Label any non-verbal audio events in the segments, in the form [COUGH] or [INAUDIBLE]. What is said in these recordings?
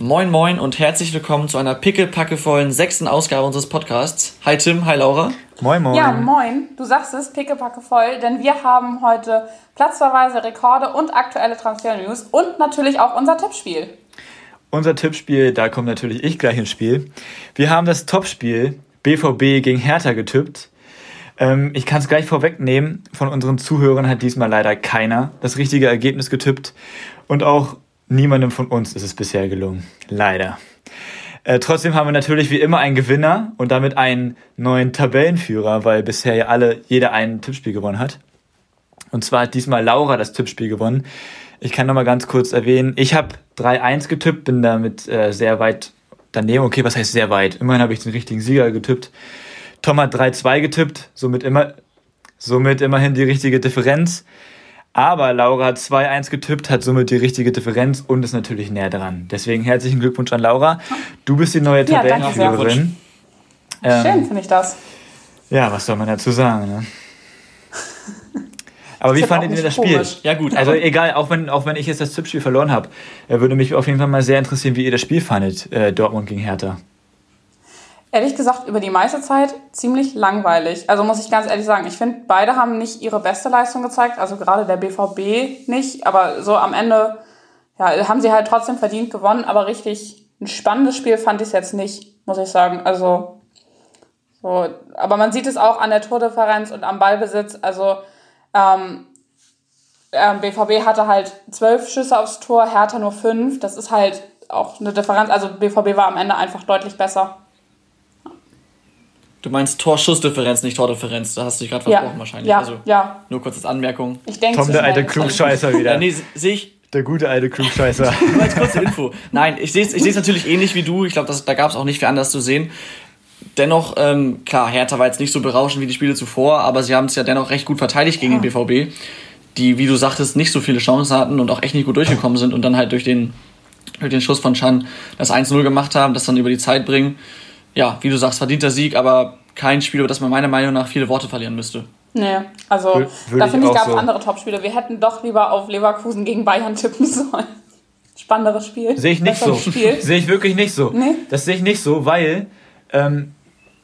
Moin Moin und herzlich willkommen zu einer pickelpackevollen sechsten Ausgabe unseres Podcasts. Hi Tim, hi Laura. Moin Moin. Ja, moin. Du sagst es, pickepackevoll, denn wir haben heute Platzverweise, Rekorde und aktuelle Transfer-News und natürlich auch unser Tippspiel. Unser Tippspiel, da kommt natürlich ich gleich ins Spiel. Wir haben das Topspiel BVB gegen Hertha getippt. Ähm, ich kann es gleich vorwegnehmen, von unseren Zuhörern hat diesmal leider keiner das richtige Ergebnis getippt. Und auch Niemandem von uns ist es bisher gelungen. Leider. Äh, trotzdem haben wir natürlich wie immer einen Gewinner und damit einen neuen Tabellenführer, weil bisher ja alle, jeder ein Tippspiel gewonnen hat. Und zwar hat diesmal Laura das Tippspiel gewonnen. Ich kann nochmal ganz kurz erwähnen, ich habe 3-1 getippt, bin damit äh, sehr weit daneben. Okay, was heißt sehr weit? Immerhin habe ich den richtigen Sieger getippt. Tom hat 3-2 getippt, somit, immer, somit immerhin die richtige Differenz. Aber Laura hat 2-1 getippt, hat somit die richtige Differenz und ist natürlich näher dran. Deswegen herzlichen Glückwunsch an Laura. Du bist die neue Ja. Tabellenführerin. Ähm, Schön finde ich das. Ja, was soll man dazu sagen? Ne? Aber wie fandet ihr das Spiel? komisch. Ja gut, Also egal, auch wenn, auch wenn ich jetzt das Tippspiel verloren habe, äh, würde mich auf jeden Fall mal sehr interessieren, wie ihr das Spiel fandet, äh, Dortmund gegen Hertha. Ehrlich gesagt, über die meiste Zeit ziemlich langweilig. Also muss ich ganz ehrlich sagen, ich finde, beide haben nicht ihre beste Leistung gezeigt. Also gerade der BVB nicht. Aber so am Ende ja, haben sie halt trotzdem verdient gewonnen. Aber richtig ein spannendes Spiel fand ich es jetzt nicht, muss ich sagen. Also so, aber man sieht es auch an der Tordifferenz und am Ballbesitz. Also ähm, ähm, BVB hatte halt zwölf Schüsse aufs Tor, Hertha nur fünf. Das ist halt auch eine Differenz. Also BVB war am Ende einfach deutlich besser. Du meinst Torschussdifferenz, nicht Tordifferenz. Da hast du dich gerade Ja, versprochen wahrscheinlich. ja, also ja. nur kurz als Anmerkung. Ich denke, Tom, der alte Klugscheißer Ja, wieder. nee, sehe ich. Der gute alte Klugscheißer. [LAUGHS] Nur als kurze Info. Nein, ich sehe es ich seh's natürlich ähnlich wie du. Ich glaube, da gab es auch nicht viel anders zu sehen. Dennoch, ähm, klar, Hertha war jetzt nicht so berauschend wie die Spiele zuvor, aber sie haben es ja dennoch recht gut verteidigt gegen den BVB, die, wie du sagtest, nicht so viele Chancen hatten und auch echt nicht gut durchgekommen sind und dann halt durch den, durch den Schuss von Chan das 1-0 gemacht haben, das dann über die Zeit bringen. Ja, wie du sagst, verdienter Sieg, aber kein Spiel, über das man meiner Meinung nach viele Worte verlieren müsste. Nee, also Wür- würde da ich finde ich, auch gab es so. andere Topspiele. Wir hätten doch lieber auf Leverkusen gegen Bayern tippen [LAUGHS] sollen. Spannenderes Spiel. Sehe ich nicht so. [LAUGHS] Sehe ich wirklich nicht so. Nee? Das sehe ich nicht so, weil ähm,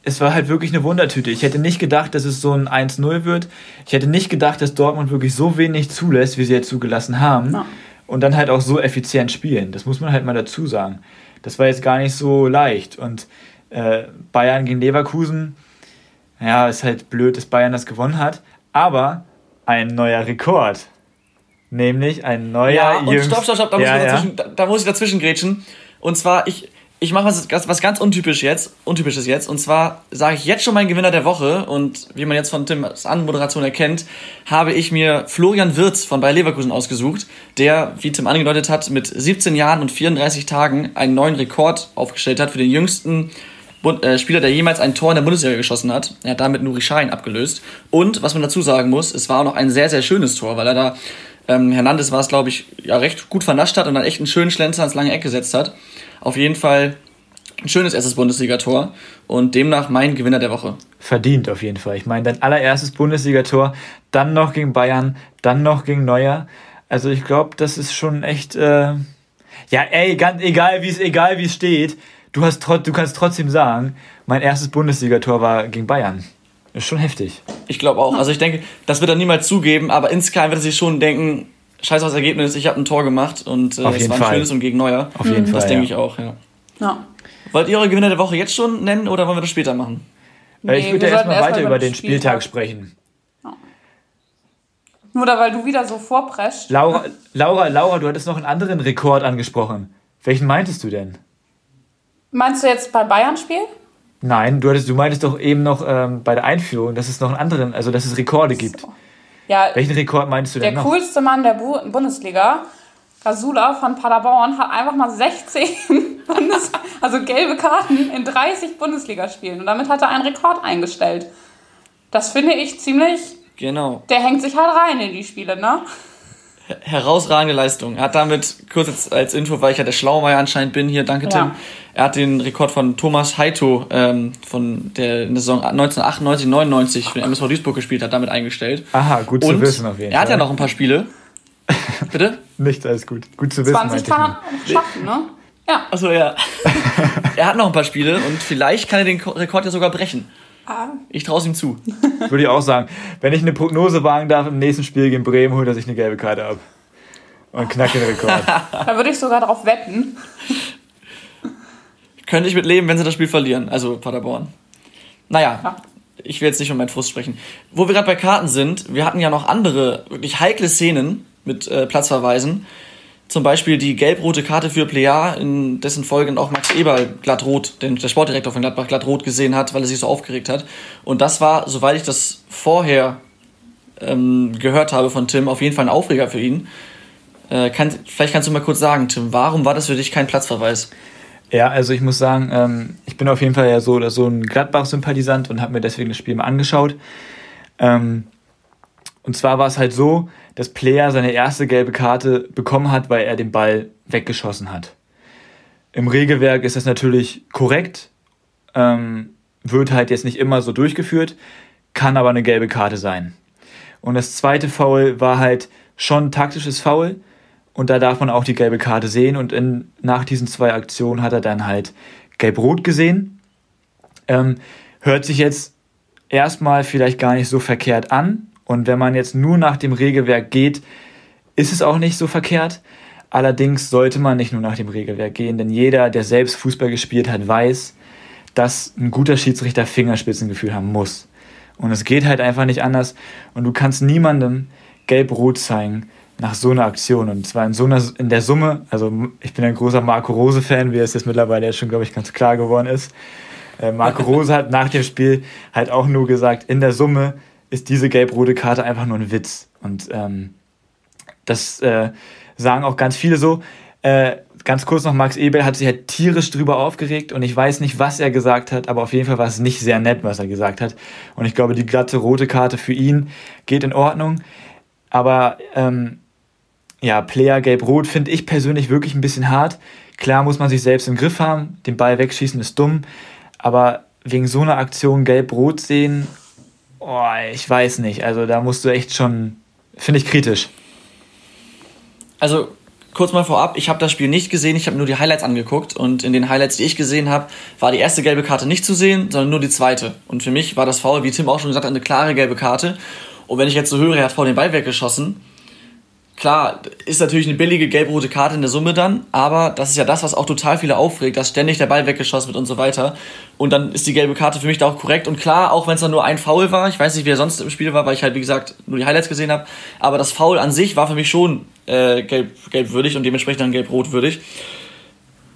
es war halt wirklich eine Wundertüte. Ich hätte nicht gedacht, dass es so ein 1-0 wird. Ich hätte nicht gedacht, dass Dortmund wirklich so wenig zulässt, wie sie jetzt zugelassen haben. Ja. Und dann halt auch so effizient spielen. Das muss man halt mal dazu sagen. Das war jetzt gar nicht so leicht. Und äh, Bayern gegen Leverkusen, ja, ist halt blöd, dass Bayern das gewonnen hat. Aber ein neuer Rekord. Nämlich ein neuer Ja, und jüngst- stopp, stopp, stopp, da muss, Ja, ich, ja. dazwischen, da, da muss ich dazwischen grätschen. Und zwar, ich, ich mache was, was ganz untypisch jetzt, untypisches jetzt. Und zwar sage ich jetzt schon meinen Gewinner der Woche. Und wie man jetzt von Tims Anmoderation erkennt, habe ich mir Florian Wirz von Bayer Leverkusen ausgesucht, der, wie Tim angedeutet hat, mit 17 Jahren und 34 Tagen einen neuen Rekord aufgestellt hat für den jüngsten Spieler, der jemals ein Tor in der Bundesliga geschossen hat. Er hat damit Nuri Schein abgelöst. Und was man dazu sagen muss, es war auch noch ein sehr, sehr schönes Tor, weil er da ähm, Hernandez war es, glaube ich, ja, recht gut vernascht hat und dann echt einen schönen Schlenzer ans lange Eck gesetzt hat. Auf jeden Fall ein schönes erstes Bundesligator und demnach mein Gewinner der Woche. verdient auf jeden Fall. Ich meine, dein allererstes Bundesligator, dann noch gegen Bayern, dann noch gegen Neuer. Also ich glaube, das ist schon echt. Äh ja, ey, ganz egal wie es egal wie es steht, du hast du kannst trotzdem sagen, mein erstes Bundesligator war gegen Bayern. Ist schon heftig. Ich glaube auch. Also ich denke, das wird er niemals zugeben, aber insgeheim wird er sich schon denken, scheiß auf das Ergebnis, ich habe ein Tor gemacht und äh, Auf es war ein Fall. schönes und gegen Neuer. Auf jeden Fall. Das denke ja. ich auch, ja. Ja. Wollt ihr eure Gewinner der Woche jetzt schon nennen oder wollen wir das später machen? Äh, ich Nee, würde wir ja sollten erstmal erst weiter über den den Spieltag sprechen. Nur da, weil du wieder so vorprescht. Laura, Laura, Laura, du hattest noch einen anderen Rekord angesprochen. Welchen meintest du denn? Meinst du jetzt beim Bayern-Spiel? Nein, du, hattest, du meintest doch eben noch ähm, bei der Einführung, dass es noch einen anderen, also dass es Rekorde gibt. Ja, Welchen Rekord meinst du der denn noch? coolste Mann der Bu Bundesliga, Rasula von Paderborn, hat einfach mal 16 [LAUGHS] Bundes also gelbe Karten in 30 Bundesligaspielen. Und damit hat er einen Rekord eingestellt. Das finde ich ziemlich. Genau. Der hängt sich halt rein in die Spiele, ne? Herausragende Leistung. Er hat damit, kurz jetzt als Info, weil ich ja der Schlaumeier anscheinend bin hier, danke Ja. Tim. Er hat den Rekord von Thomas Heito, ähm, von der in der Saison 1998, 99 für den MSV Duisburg gespielt hat, damit eingestellt. Aha, gut zu Und wissen auf jeden er hat ja Fall. noch ein paar Spiele. [LAUGHS] Bitte? Nicht alles gut. Gut zu wissen, 20 meinte ich kann er schaffen, ne? Ja. Achso, ja. [LAUGHS] er hat noch ein paar Spiele und vielleicht kann er den Ko- Rekord ja sogar brechen. Ah, Ich traue es ihm zu. [LAUGHS] Würde ich auch sagen. Wenn ich eine Prognose wagen darf, im nächsten Spiel gegen Bremen holt er sich eine gelbe Karte ab. Und knackt den Rekord. [LAUGHS] da würde ich sogar drauf wetten. Könnte ich mit leben, wenn sie das Spiel verlieren. Also Paderborn. Naja, Ja. ich will jetzt nicht um meinen Frust sprechen. Wo wir gerade bei Karten sind, wir hatten ja noch andere, wirklich heikle Szenen mit äh, Platzverweisen. Zum Beispiel die gelb-rote Karte für Plea, in dessen Folgen auch Max Eberl glattrot, den, der Sportdirektor von Gladbach, glattrot gesehen hat, weil er sich so aufgeregt hat. Und das war, soweit ich das vorher ähm, gehört habe von Tim, auf jeden Fall ein Aufreger für ihn. Äh, kann, vielleicht kannst du mal kurz sagen, Tim, warum war das für dich kein Platzverweis? Ja, also ich muss sagen, ähm, ich bin auf jeden Fall ja so oder so ein Gladbach-Sympathisant und habe mir deswegen das Spiel mal angeschaut. Ähm, und zwar war es halt so, dass Player seine erste gelbe Karte bekommen hat, weil er den Ball weggeschossen hat. Im Regelwerk ist das natürlich korrekt, ähm, wird halt jetzt nicht immer so durchgeführt, kann aber eine gelbe Karte sein. Und das zweite Foul war halt schon ein taktisches Foul, und da darf man auch die gelbe Karte sehen. Und in, nach diesen zwei Aktionen hat er dann halt gelb-rot gesehen. Ähm, hört sich jetzt erstmal vielleicht gar nicht so verkehrt an. Und wenn man jetzt nur nach dem Regelwerk geht, ist es auch nicht so verkehrt. Allerdings sollte man nicht nur nach dem Regelwerk gehen, denn jeder, der selbst Fußball gespielt hat, weiß, dass ein guter Schiedsrichter Fingerspitzengefühl haben muss. Und es geht halt einfach nicht anders. Und du kannst niemandem gelb-rot zeigen, nach so einer Aktion und zwar in so einer in der Summe, also ich bin ein großer Marco Rose Fan, wie es jetzt mittlerweile schon glaube ich ganz klar geworden ist. Äh, Marco [LAUGHS] Rose hat nach dem Spiel halt auch nur gesagt, in der Summe ist diese gelb-rote Karte einfach nur ein Witz und ähm, das äh, sagen auch ganz viele so. Äh, ganz kurz noch, Max Ebel hat sich halt tierisch drüber aufgeregt und ich weiß nicht, was er gesagt hat, aber auf jeden Fall war es nicht sehr nett, was er gesagt hat. Und ich glaube, die glatte rote Karte für ihn geht in Ordnung. Aber ähm, ja, Player gelb-rot finde ich persönlich wirklich ein bisschen hart. Klar muss man sich selbst im Griff haben, den Ball wegschießen ist dumm, aber wegen so einer Aktion gelb-rot sehen, oh, ich weiß nicht. Also da musst du echt schon, finde ich kritisch. Also kurz mal vorab, ich habe das Spiel nicht gesehen, ich habe nur die Highlights angeguckt und in den Highlights, die ich gesehen habe, war die erste gelbe Karte nicht zu sehen, sondern nur die zweite. Und für mich war das Foul, wie Tim auch schon gesagt hat, eine klare gelbe Karte. Und wenn ich jetzt so höre, er hat vor den Ball weggeschossen, klar, ist natürlich eine billige gelb-rote Karte in der Summe dann, aber das ist ja das, was auch total viele aufregt, dass ständig der Ball weggeschossen wird und so weiter. Und dann ist die gelbe Karte für mich da auch korrekt. Und klar, auch wenn es dann nur ein Foul war, ich weiß nicht, wie er sonst im Spiel war, weil ich halt, wie gesagt, nur die Highlights gesehen habe, aber das Foul an sich war für mich schon äh, gelb, gelbwürdig und dementsprechend dann gelb-rotwürdig.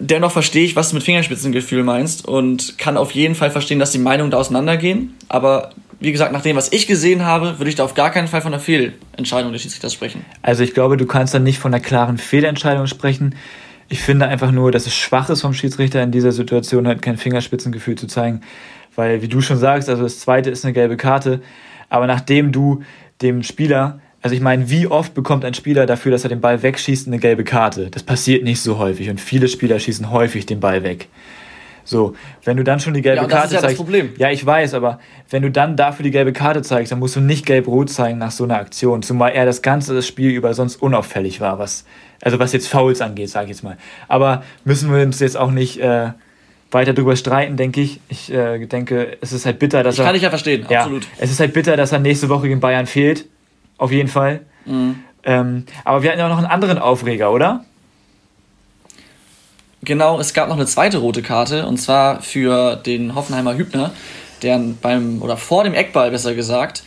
Dennoch verstehe ich, was du mit Fingerspitzengefühl meinst und kann auf jeden Fall verstehen, dass die Meinungen da auseinandergehen. Aber wie gesagt, nach dem, was ich gesehen habe, würde ich da auf gar keinen Fall von einer Fehlentscheidung des Schiedsrichters sprechen. Also ich glaube, du kannst dann nicht von einer klaren Fehlentscheidung sprechen. Ich finde einfach nur, dass es schwach ist vom Schiedsrichter in dieser Situation halt kein Fingerspitzengefühl zu zeigen, weil wie du schon sagst, also das zweite ist eine gelbe Karte, aber nachdem du dem Spieler, also ich meine, wie oft bekommt ein Spieler dafür, dass er den Ball wegschießt, eine gelbe Karte? Das passiert nicht so häufig und viele Spieler schießen häufig den Ball weg. So, wenn du dann schon die gelbe Ja, Karte ist ja das zeigst. Problem. Ja, ich weiß, aber wenn du dann dafür die gelbe Karte zeigst, dann musst du nicht gelb-rot zeigen nach so einer Aktion. Zumal er das ganze das Spiel über sonst unauffällig war, was, also was jetzt Fouls angeht, sage ich jetzt mal. Aber müssen wir uns jetzt auch nicht äh, weiter drüber streiten, denke ich. Ich äh, denke, es ist halt bitter, dass Ich er. kann dich ja verstehen, ja, absolut. Es ist halt bitter, dass er nächste Woche gegen Bayern fehlt. Auf jeden Fall. Mhm. Ähm, aber wir hatten ja auch noch einen anderen Aufreger, oder? Genau, es gab noch eine zweite rote Karte und zwar für den Hoffenheimer Hübner, der beim oder vor dem Eckball besser gesagt,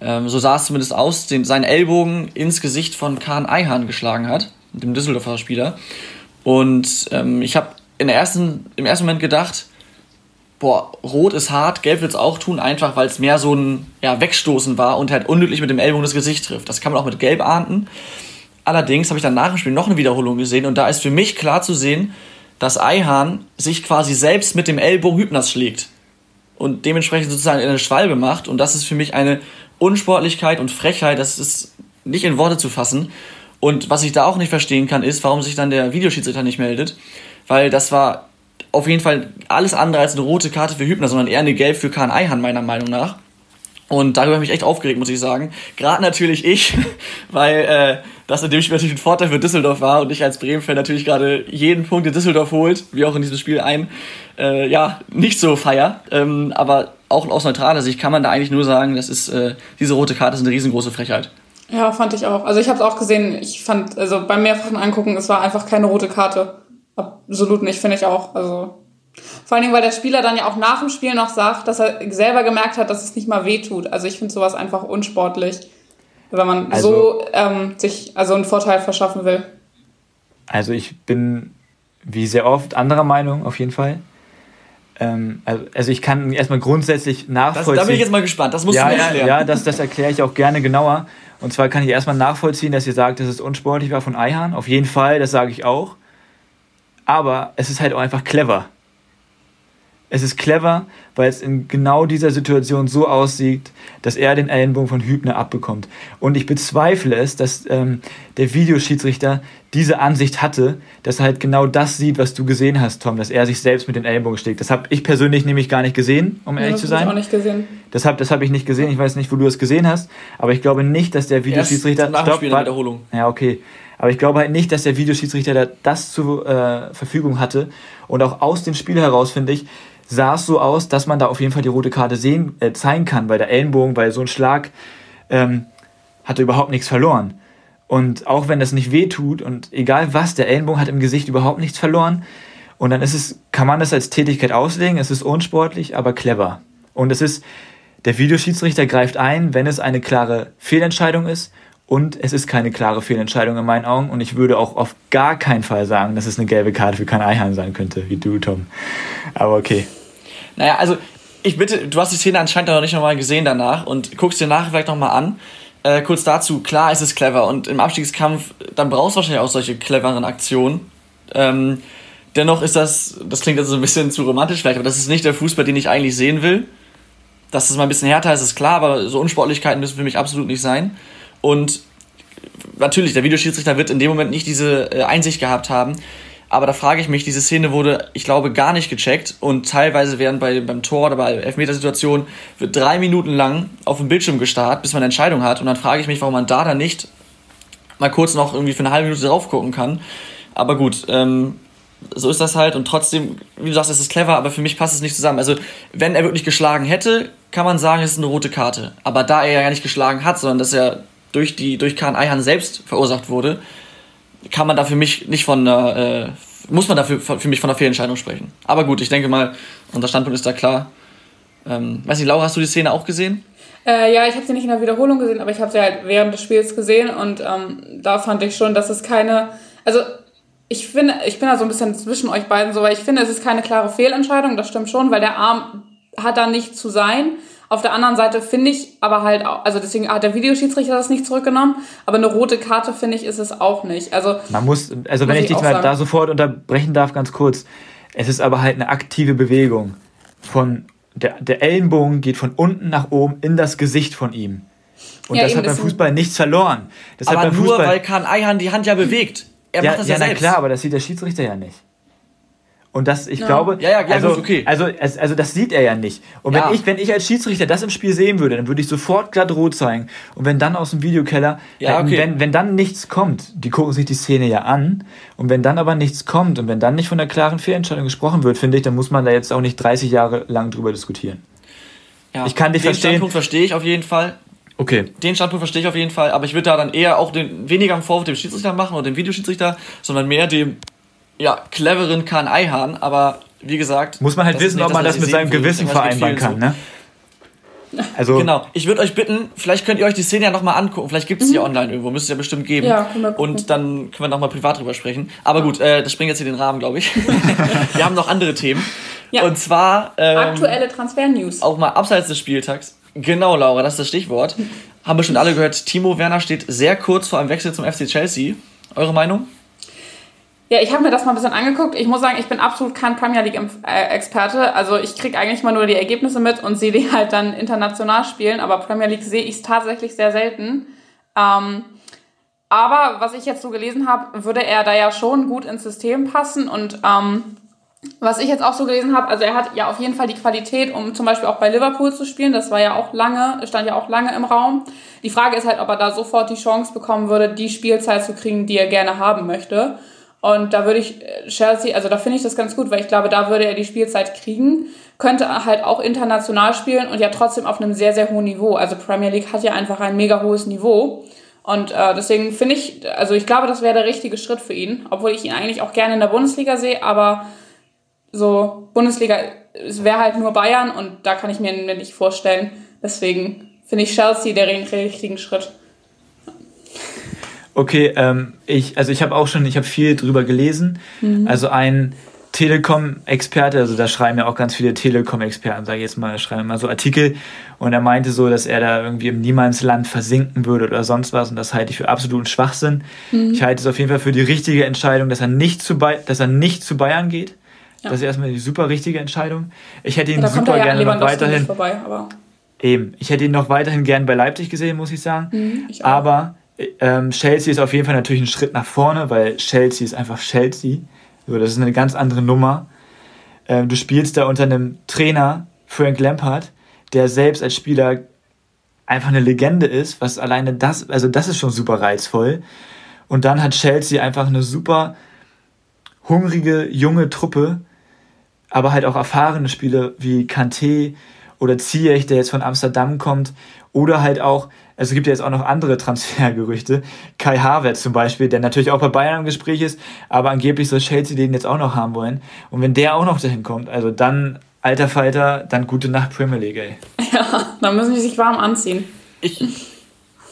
ähm, so sah es zumindest aus, den, seinen Ellbogen ins Gesicht von Kahn Eihan geschlagen hat, dem Düsseldorfer Spieler. Und ähm, ich habe ersten, im ersten Moment gedacht, boah, rot ist hart, gelb wird es auch tun, einfach weil es mehr so ein ja, Wegstoßen war und halt unnötig mit dem Ellbogen das Gesicht trifft. Das kann man auch mit gelb ahnden. Allerdings habe ich dann nach dem Spiel noch eine Wiederholung gesehen und da ist für mich klar zu sehen, dass Eihahn sich quasi selbst mit dem Ellbogen Hübners schlägt und dementsprechend sozusagen eine Schwalbe macht und das ist für mich eine Unsportlichkeit und Frechheit, das ist nicht in Worte zu fassen. Und was ich da auch nicht verstehen kann, ist, warum sich dann der Videoschiedsrichter nicht meldet, weil das war auf jeden Fall alles andere als eine rote Karte für Hübner, sondern eher eine Gelb für Kahn Eihahn, meiner Meinung nach. Und darüber habe ich mich echt aufgeregt, muss ich sagen. Gerade natürlich ich, [LAUGHS] weil äh, das in dem Spiel natürlich ein Vorteil für Düsseldorf war und ich als Bremen-Fan natürlich gerade jeden Punkt, den Düsseldorf holt, wie auch in diesem Spiel ein, äh, ja, nicht so feier. Ähm, aber auch aus neutraler Sicht kann man da eigentlich nur sagen, das ist, äh, diese rote Karte ist eine riesengroße Frechheit. Ja, fand ich auch. Also ich habe es auch gesehen. Ich fand, also beim mehrfachen Angucken, es war einfach keine rote Karte. Absolut nicht, finde ich auch. Also vor allen Dingen, weil der Spieler dann ja auch nach dem Spiel noch sagt, dass er selber gemerkt hat, dass es nicht mal wehtut. Also ich finde sowas einfach unsportlich, wenn man also, so ähm, sich also einen Vorteil verschaffen will. Also ich bin wie sehr oft anderer Meinung auf jeden Fall. Ähm, also, also ich kann erstmal grundsätzlich nachvollziehen. Das, da bin ich jetzt mal gespannt, das musst ja, du mir erklären. Ja, das, das erkläre ich auch gerne genauer. Und zwar kann ich erstmal nachvollziehen, dass ihr sagt, dass es unsportlich war von Eihahn. Auf jeden Fall, das sage ich auch. Aber es ist halt auch einfach clever. Es ist clever, weil es in genau dieser Situation so aussieht, dass er den Ellenbogen von Hübner abbekommt. Und ich bezweifle es, dass ähm, der Videoschiedsrichter diese Ansicht hatte, dass er halt genau das sieht, was du gesehen hast, Tom, dass er sich selbst mit den Ellenbogen schlägt. Das habe ich persönlich nämlich gar nicht gesehen, um ja, ehrlich zu sein. Das habe ich auch nicht gesehen. Das habe das hab ich nicht gesehen. Ich weiß nicht, wo du es gesehen hast, aber ich glaube nicht, dass der Videoschiedsrichter. Erst stopp, war, Wiederholung. Ja, okay. Aber ich glaube halt nicht, dass der Videoschiedsrichter das zur äh, Verfügung hatte. Und auch aus dem Spiel heraus, finde ich, sah es so aus, dass man da auf jeden Fall die rote Karte sehen, äh, zeigen kann, weil der Ellenbogen, weil so ein Schlag ähm, hat er überhaupt nichts verloren. Und auch wenn das nicht weh tut und egal was, der Ellenbogen hat im Gesicht überhaupt nichts verloren. Und dann ist es, kann man das als Tätigkeit auslegen, es ist unsportlich, aber clever. Und es ist, der Videoschiedsrichter greift ein, wenn es eine klare Fehlentscheidung ist und es ist keine klare Fehlentscheidung in meinen Augen. Und ich würde auch auf gar keinen Fall sagen, dass es eine gelbe Karte für kein Eihahn sein könnte, wie du, Tom. Aber okay. Naja, also ich bitte, du hast die Szene anscheinend noch nicht nochmal gesehen danach und guckst dir nachher vielleicht nochmal an. Äh, kurz dazu, klar ist es clever und im Abstiegskampf, dann brauchst du wahrscheinlich auch solche cleveren Aktionen. Ähm, dennoch ist das, das klingt jetzt so ein bisschen zu romantisch vielleicht, aber das ist nicht der Fußball, den ich eigentlich sehen will. Dass es mal ein bisschen härter ist, ist klar, aber so Unsportlichkeiten müssen für mich absolut nicht sein. Und natürlich, der Videoschiedsrichter wird in dem Moment nicht diese äh, Einsicht gehabt haben. Aber da frage ich mich, diese Szene wurde, ich glaube, gar nicht gecheckt und teilweise werden bei, beim Tor oder bei Elfmetersituationen wird drei Minuten lang auf dem Bildschirm gestarrt, bis man eine Entscheidung hat. Und dann frage ich mich, warum man da dann nicht mal kurz noch irgendwie für eine halbe Minute drauf gucken kann. Aber gut, ähm, so ist das halt und trotzdem, wie du sagst, es ist clever, aber für mich passt es nicht zusammen. Also, wenn er wirklich geschlagen hätte, kann man sagen, es ist eine rote Karte. Aber da er ja nicht geschlagen hat, sondern dass er durch, die, durch Kahn Eihan selbst verursacht wurde, kann man da für mich nicht von äh, muss man dafür für mich von einer Fehlentscheidung sprechen. Aber gut, ich denke mal, unser Standpunkt ist da klar. Ähm, weiß nicht, Laura, hast du die Szene auch gesehen? Äh, ja, ich habe sie nicht in der Wiederholung gesehen, aber ich habe sie halt während des Spiels gesehen und ähm, da fand ich schon, dass es keine, also ich finde, ich bin da so ein bisschen zwischen euch beiden so, weil ich finde, es ist keine klare Fehlentscheidung, das stimmt schon, weil der Arm hat da nicht zu sein. Auf der anderen Seite finde ich aber halt auch, also deswegen hat der Videoschiedsrichter das nicht zurückgenommen, aber eine rote Karte finde ich ist es auch nicht. Also man muss, also muss wenn ich dich mal da sofort unterbrechen darf, ganz kurz, es ist aber halt eine aktive Bewegung von der, der Ellenbogen geht von unten nach oben in das Gesicht von ihm. Und ja, das hat beim Fußball nichts verloren. Das aber nur, Fußball weil Kahn Eihan die Hand ja bewegt. Er ja, macht das ja, ja selbst. Na klar, aber das sieht der Schiedsrichter ja nicht. Und das, ich ja. glaube, ja, ja, also, okay. also, also das sieht er ja nicht. Und wenn, ich, wenn ich als Schiedsrichter das im Spiel sehen würde, dann würde ich sofort glatt rot zeigen. Und wenn dann aus dem Videokeller, ja, okay. wenn, wenn dann nichts kommt, die gucken sich die Szene ja an, und wenn dann aber nichts kommt und wenn dann nicht von der klaren Fehlentscheidung gesprochen wird, finde ich, dann muss man da jetzt auch nicht 30 Jahre lang drüber diskutieren. Ja, ich kann dich den verstehen. Standpunkt verstehe ich auf jeden Fall. Okay. Den Standpunkt verstehe ich auf jeden Fall, aber ich würde da dann eher auch den, weniger einen Vorwurf dem Schiedsrichter machen oder dem Videoschiedsrichter, sondern mehr dem ja, cleveren Kahn Eihahn, aber wie gesagt. Muss man halt wissen, ob man das, das mit seinem Gewissen vereinbaren kann, so. ne? Also genau. Ich würde euch bitten, vielleicht könnt ihr euch die Szene ja nochmal angucken. Vielleicht gibt es mhm. die online irgendwo, müsste es ja bestimmt geben. Ja, Und dann können wir nochmal privat drüber sprechen. Aber gut, äh, das springt jetzt hier den Rahmen, glaube ich. [LAUGHS] wir haben noch andere Themen. Ja. Und zwar. Ähm, Aktuelle Transfer-News. Auch mal abseits des Spieltags. Genau, Laura, das ist das Stichwort. [LAUGHS] haben wir schon alle gehört, Timo Werner steht sehr kurz vor einem Wechsel zum FC Chelsea. Eure Meinung? Ja, ich habe mir das mal ein bisschen angeguckt. Ich muss sagen, ich bin absolut kein Premier League-Experte. Also ich kriege eigentlich mal nur die Ergebnisse mit und sehe die [LAUGHS] halt dann international spielen. Aber Premier League sehe ich tatsächlich sehr selten. Ähm, aber was ich jetzt so gelesen habe, würde er da ja schon gut ins System passen. Und ähm, was ich jetzt auch so gelesen habe, also er hat ja auf jeden Fall die Qualität, um zum Beispiel auch bei Liverpool zu spielen. Das war ja auch lange, stand ja auch lange im Raum. Die Frage ist halt, ob er da sofort die Chance bekommen würde, die Spielzeit zu kriegen, die er gerne haben möchte. Und da würde ich äh, Chelsea, also da finde ich das ganz gut, weil ich glaube, da würde er die Spielzeit kriegen, könnte halt auch international spielen und ja trotzdem auf einem sehr, sehr hohen Niveau. Also Premier League hat ja einfach ein mega hohes Niveau. Und äh, deswegen finde ich, also ich glaube, das wäre der richtige Schritt für ihn, obwohl ich ihn eigentlich auch gerne in der Bundesliga sehe, aber so Bundesliga, es wäre halt nur Bayern und da kann ich mir nicht vorstellen. Deswegen finde ich Chelsea der richtigen Schritt. Okay, ähm, ich, also ich habe auch schon, ich habe viel drüber gelesen. Mhm. Also ein Telekom-Experte, also da schreiben ja auch ganz viele Telekom-Experten, sage ich jetzt mal, schreiben mal so Artikel und er meinte so, dass er da irgendwie im Niemandsland versinken würde oder sonst was und das halte ich für absoluten Schwachsinn. Mhm. Ich halte es auf jeden Fall für die richtige Entscheidung, dass er nicht zu, dass er nicht zu Bayern geht. Ja. Das ist erstmal die super richtige Entscheidung. Ich hätte ihn super ja gerne noch weiterhin. Vorbei, eben, ich hätte ihn noch weiterhin gern bei Leipzig gesehen, muss ich sagen. Mhm, ich aber ähm, Chelsea ist auf jeden Fall natürlich ein Schritt nach vorne, weil Chelsea ist einfach Chelsea. So, das ist eine ganz andere Nummer. Ähm, du spielst da unter einem Trainer, Frank Lampard, der selbst als Spieler einfach eine Legende ist, was alleine das, also das ist schon super reizvoll. Und dann hat Chelsea einfach eine super hungrige, junge Truppe, aber halt auch erfahrene Spieler wie Kanté oder Ziyech, der jetzt von Amsterdam kommt, oder halt auch, also es gibt ja jetzt auch noch andere Transfergerüchte, Kai Havertz zum Beispiel, der natürlich auch bei Bayern im Gespräch ist, aber angeblich soll Chelsea den jetzt auch noch haben wollen. Und wenn der auch noch dahin kommt, also dann, alter Falter, dann gute Nacht Premier League, ey. Ja, dann müssen die sich warm anziehen. Ich,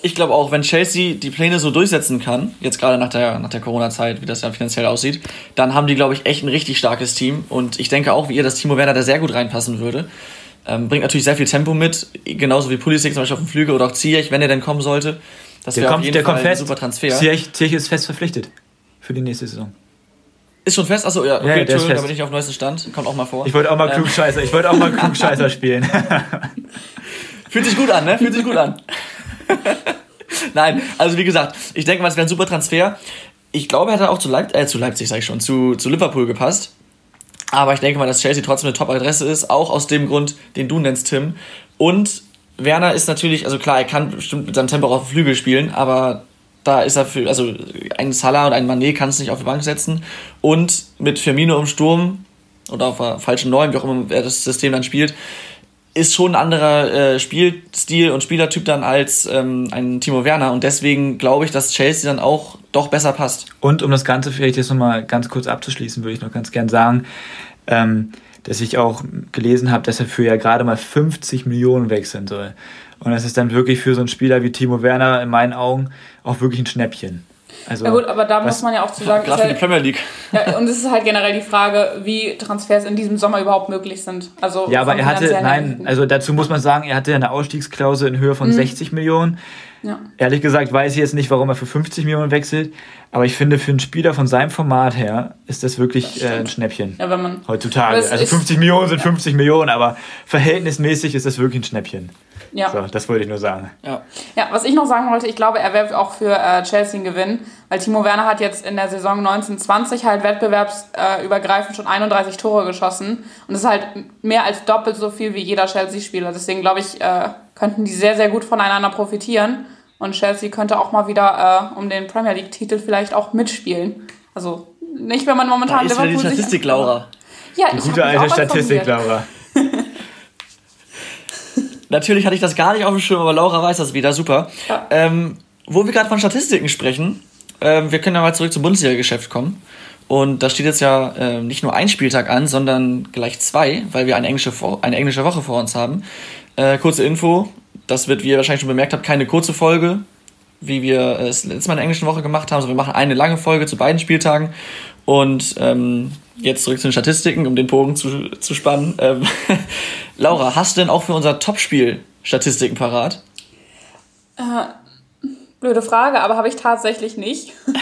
ich glaube auch, wenn Chelsea die Pläne so durchsetzen kann, jetzt gerade nach der, nach der Corona-Zeit, wie das ja finanziell aussieht, dann haben die, glaube ich, echt ein richtig starkes Team. Und ich denke auch, wie ihr das Timo Werner da sehr gut reinpassen würde. Ähm, bringt natürlich sehr viel Tempo mit, genauso wie Pulisic zum Beispiel auf dem Flügel oder auch Ziyech, wenn er denn kommen sollte. Das wäre auf jeden der Fall kommt fest. ein super Transfer. Ziyech, Ziyech ist fest verpflichtet für die nächste Saison. Ist schon fest? Achso, ja, okay, ja, Entschuldigung, da bin ich auf neuesten Stand. Kommt auch mal vor. Ich wollte auch mal ähm. Klugscheißer, ich wollte auch mal [LAUGHS] Klugscheißer spielen. [LAUGHS] Fühlt sich gut an, ne? Fühlt sich gut an. [LAUGHS] Nein, also wie gesagt, ich denke mal, es wäre ein super Transfer. Ich glaube, er hat auch zu, Leip äh, zu Leipzig, sag ich schon, zu, zu Liverpool gepasst. Aber ich denke mal, dass Chelsea trotzdem eine Top-Adresse ist, auch aus dem Grund, den du nennst, Tim. Und Werner ist natürlich, also klar, er kann bestimmt mit seinem Tempo auf dem Flügel spielen, aber da ist er für, also ein Salah und ein Manet kannst du nicht auf die Bank setzen. Und mit Firmino im Sturm oder auf der falschen Neun, wie auch immer er das System dann spielt, ist schon ein anderer äh, Spielstil und Spielertyp dann als ähm, ein Timo Werner und deswegen glaube ich, dass Chelsea dann auch doch besser passt. Und um das Ganze vielleicht jetzt nochmal ganz kurz abzuschließen, würde ich noch ganz gern sagen, ähm, dass ich auch gelesen habe, dass er für ja gerade mal 50 Millionen wechseln soll. Und das ist dann wirklich für so einen Spieler wie Timo Werner in meinen Augen auch wirklich ein Schnäppchen. Also, ja gut, aber da muss man ja auch zu sagen, gerade für die Premier League. Ja, und es ist halt generell die Frage, wie Transfers in diesem Sommer überhaupt möglich sind. Also ja, aber er hatte, nein, also dazu muss man sagen, er hatte eine Ausstiegsklausel in Höhe von mhm. 60 Millionen. Ja. Ehrlich gesagt weiß ich jetzt nicht, warum er für 50 Millionen wechselt, aber ich finde, für einen Spieler von seinem Format her ist das wirklich das äh, ein Schnäppchen. Ja, wenn man, Heutzutage. Also 50 Millionen sind 50 Millionen, aber verhältnismäßig ist das wirklich ein Schnäppchen. Ja. So, das wollte ich nur sagen. Ja. ja, was ich noch sagen wollte, ich glaube, er wäre auch für äh, Chelsea ein Gewinn, weil Timo Werner hat jetzt in der Saison 1920 halt wettbewerbsübergreifend schon 31 Tore geschossen und das ist halt mehr als doppelt so viel wie jeder Chelsea-Spieler. Deswegen glaube ich, äh, könnten die sehr, sehr gut voneinander profitieren und Chelsea könnte auch mal wieder äh, um den Premier League-Titel vielleicht auch mitspielen. Also nicht, wenn man momentan da ist Liverpool die Statistik, Laura. Ja, die gute alte Statistik, Laura. [LAUGHS] Natürlich hatte ich das gar nicht auf dem Schirm, aber Laura weiß das wieder. Super. Ja. Ähm, wo wir gerade von Statistiken sprechen, ähm, wir können ja mal zurück zum Bundesliga-Geschäft kommen. Und da steht jetzt ja äh, nicht nur ein Spieltag an, sondern gleich zwei, weil wir eine englische, eine englische Woche vor uns haben. Äh, kurze Info, das wird, wie ihr wahrscheinlich schon bemerkt habt, keine kurze Folge, wie wir es letztes Mal in der englischen Woche gemacht haben. Also wir machen eine lange Folge zu beiden Spieltagen. Und ähm, jetzt zurück zu den Statistiken, um den Bogen zu, zu spannen. Ähm, [LAUGHS] Laura, hast du denn auch für unser Topspiel Statistiken parat? Äh, blöde Frage, aber habe ich tatsächlich nicht. [LAUGHS]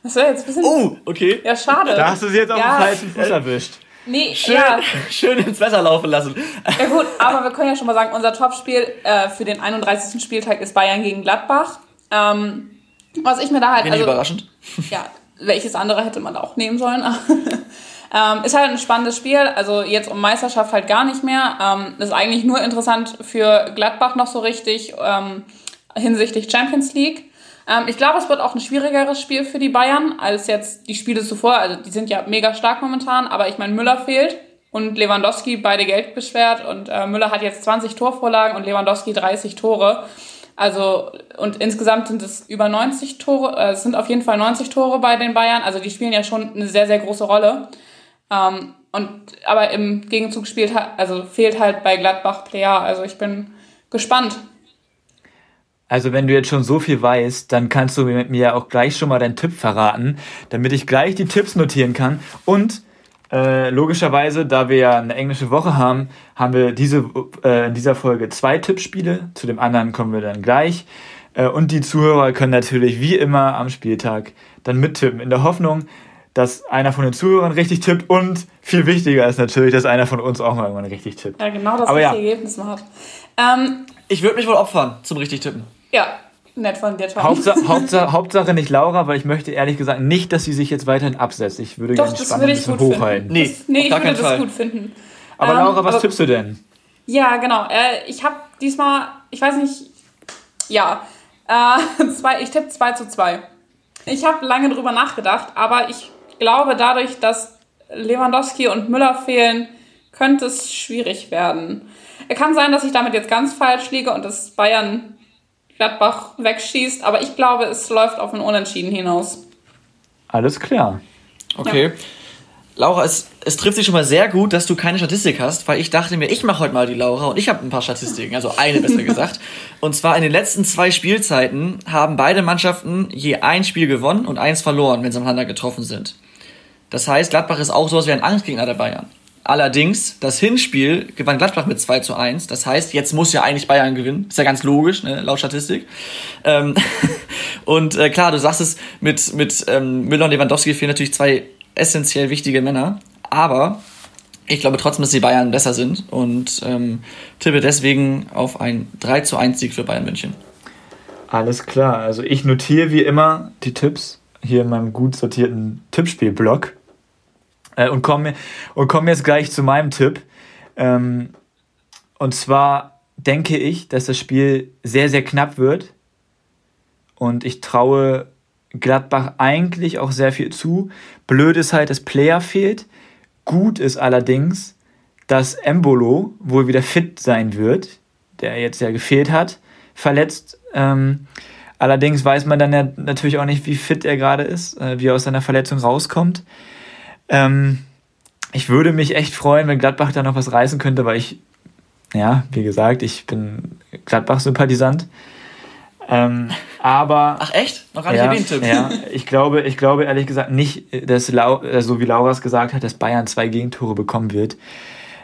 Das wäre jetzt ein bisschen. Oh, okay. Ja, schade. Da hast du sie jetzt auf ja. den falschen Fuß erwischt. Nee, schön, ja. schön ins Wetter laufen lassen. Ja gut, aber wir können ja schon mal sagen, unser Topspiel äh, für den 31. Spieltag ist Bayern gegen Gladbach. Ähm, was ich mir da halt... Wenig also, überraschend. Ja, welches andere hätte man da auch nehmen sollen. [LAUGHS] Ähm, ist halt ein spannendes Spiel, also jetzt um Meisterschaft halt gar nicht mehr. Ähm, ist eigentlich nur interessant für Gladbach noch so richtig ähm, hinsichtlich Champions League. Ähm, ich glaube, es wird auch ein schwierigeres Spiel für die Bayern als jetzt die Spiele zuvor. Also die sind ja mega stark momentan, aber ich meine, Müller fehlt und Lewandowski beide Geld beschwert und äh, Müller hat jetzt 20 Torvorlagen und Lewandowski 30 Tore. Also und insgesamt sind es über 90 Tore, äh, es sind auf jeden Fall 90 Tore bei den Bayern. Also die spielen ja schon eine sehr sehr große Rolle. Ähm, und aber im Gegenzug spielt also fehlt halt bei Gladbach Player. Also ich bin gespannt. Also wenn du jetzt schon so viel weißt, dann kannst du mir ja auch gleich schon mal deinen Tipp verraten, damit ich gleich die Tipps notieren kann. Und äh, logischerweise, da wir ja eine englische Woche haben, haben wir diese, äh, in dieser Folge zwei Tippspiele. Zu dem anderen kommen wir dann gleich. Äh, und die Zuhörer können natürlich wie immer am Spieltag dann mittippen, in der Hoffnung, dass einer von den Zuhörern richtig tippt und viel wichtiger ist natürlich, dass einer von uns auch mal irgendwann richtig tippt. Ja, genau das Aber richtige ja. Ergebnis macht. Ähm, ich würde mich wohl opfern zum richtig tippen. Ja, nett von dir, Tom. Hauptsache, [LAUGHS] Hauptsache, Hauptsache nicht Laura, weil ich möchte ehrlich gesagt nicht, dass sie sich jetzt weiterhin absetzt. Ich würde gerne die Spannung ein bisschen hochhalten. Nee, das, nee ich würde das Fall. gut finden. Aber ähm, Laura, was aber, tippst du denn? Ja, genau. Äh, ich habe diesmal, ich weiß nicht, ja, äh, [LAUGHS] zwei, ich tippe 2 zu 2. Ich habe lange drüber nachgedacht, aber ich glaube, dadurch, dass Lewandowski und Müller fehlen, könnte es schwierig werden. Es kann sein, dass ich damit jetzt ganz falsch liege und dass Bayern Gladbach wegschießt, aber ich glaube, es läuft auf ein Unentschieden hinaus. Alles klar. Okay. Ja. Laura, es, es trifft sich schon mal sehr gut, dass du keine Statistik hast, weil ich dachte mir, ich mache heute mal die Laura und ich habe ein paar Statistiken, also eine besser [LAUGHS] gesagt. Und zwar in den letzten zwei Spielzeiten haben beide Mannschaften je ein Spiel gewonnen und eins verloren, wenn sie miteinander getroffen sind. Das heißt, Gladbach ist auch sowas wie ein Angstgegner der Bayern. Allerdings, das Hinspiel gewann Gladbach mit 2 zu 1. Das heißt, jetzt muss ja eigentlich Bayern gewinnen. Ist ja ganz logisch, ne, laut Statistik. Ähm, [LAUGHS] und äh, klar, du sagst es, mit, mit ähm, Müller und Lewandowski fehlen natürlich zwei essentiell wichtige Männer. Aber ich glaube trotzdem, dass die Bayern besser sind und ähm, tippe deswegen auf ein 3 zu 1 Sieg für Bayern München. Alles klar. Also ich notiere wie immer die Tipps hier in meinem gut sortierten Tippspiel-Blog. Äh, und komme und komm jetzt gleich zu meinem Tipp. Ähm, und zwar denke ich, dass das Spiel sehr, sehr knapp wird. Und ich traue Gladbach eigentlich auch sehr viel zu. Blöd ist halt, dass Player fehlt. Gut ist allerdings, dass Embolo wohl wieder fit sein wird, der jetzt ja gefehlt hat, verletzt. Ähm, allerdings weiß man dann ja natürlich auch nicht, wie fit er gerade ist, äh, wie er aus seiner Verletzung rauskommt. Ähm, ich würde mich echt freuen, wenn Gladbach da noch was reißen könnte, weil ich, ja, wie gesagt, ich bin Gladbach-Sympathisant. Ähm, aber. Ach echt? Noch gar nicht ja, erwähnt, Tim. Ja, ich glaube, ich glaube ehrlich gesagt nicht, dass Lau äh, so wie Lauras gesagt hat, dass Bayern zwei Gegentore bekommen wird.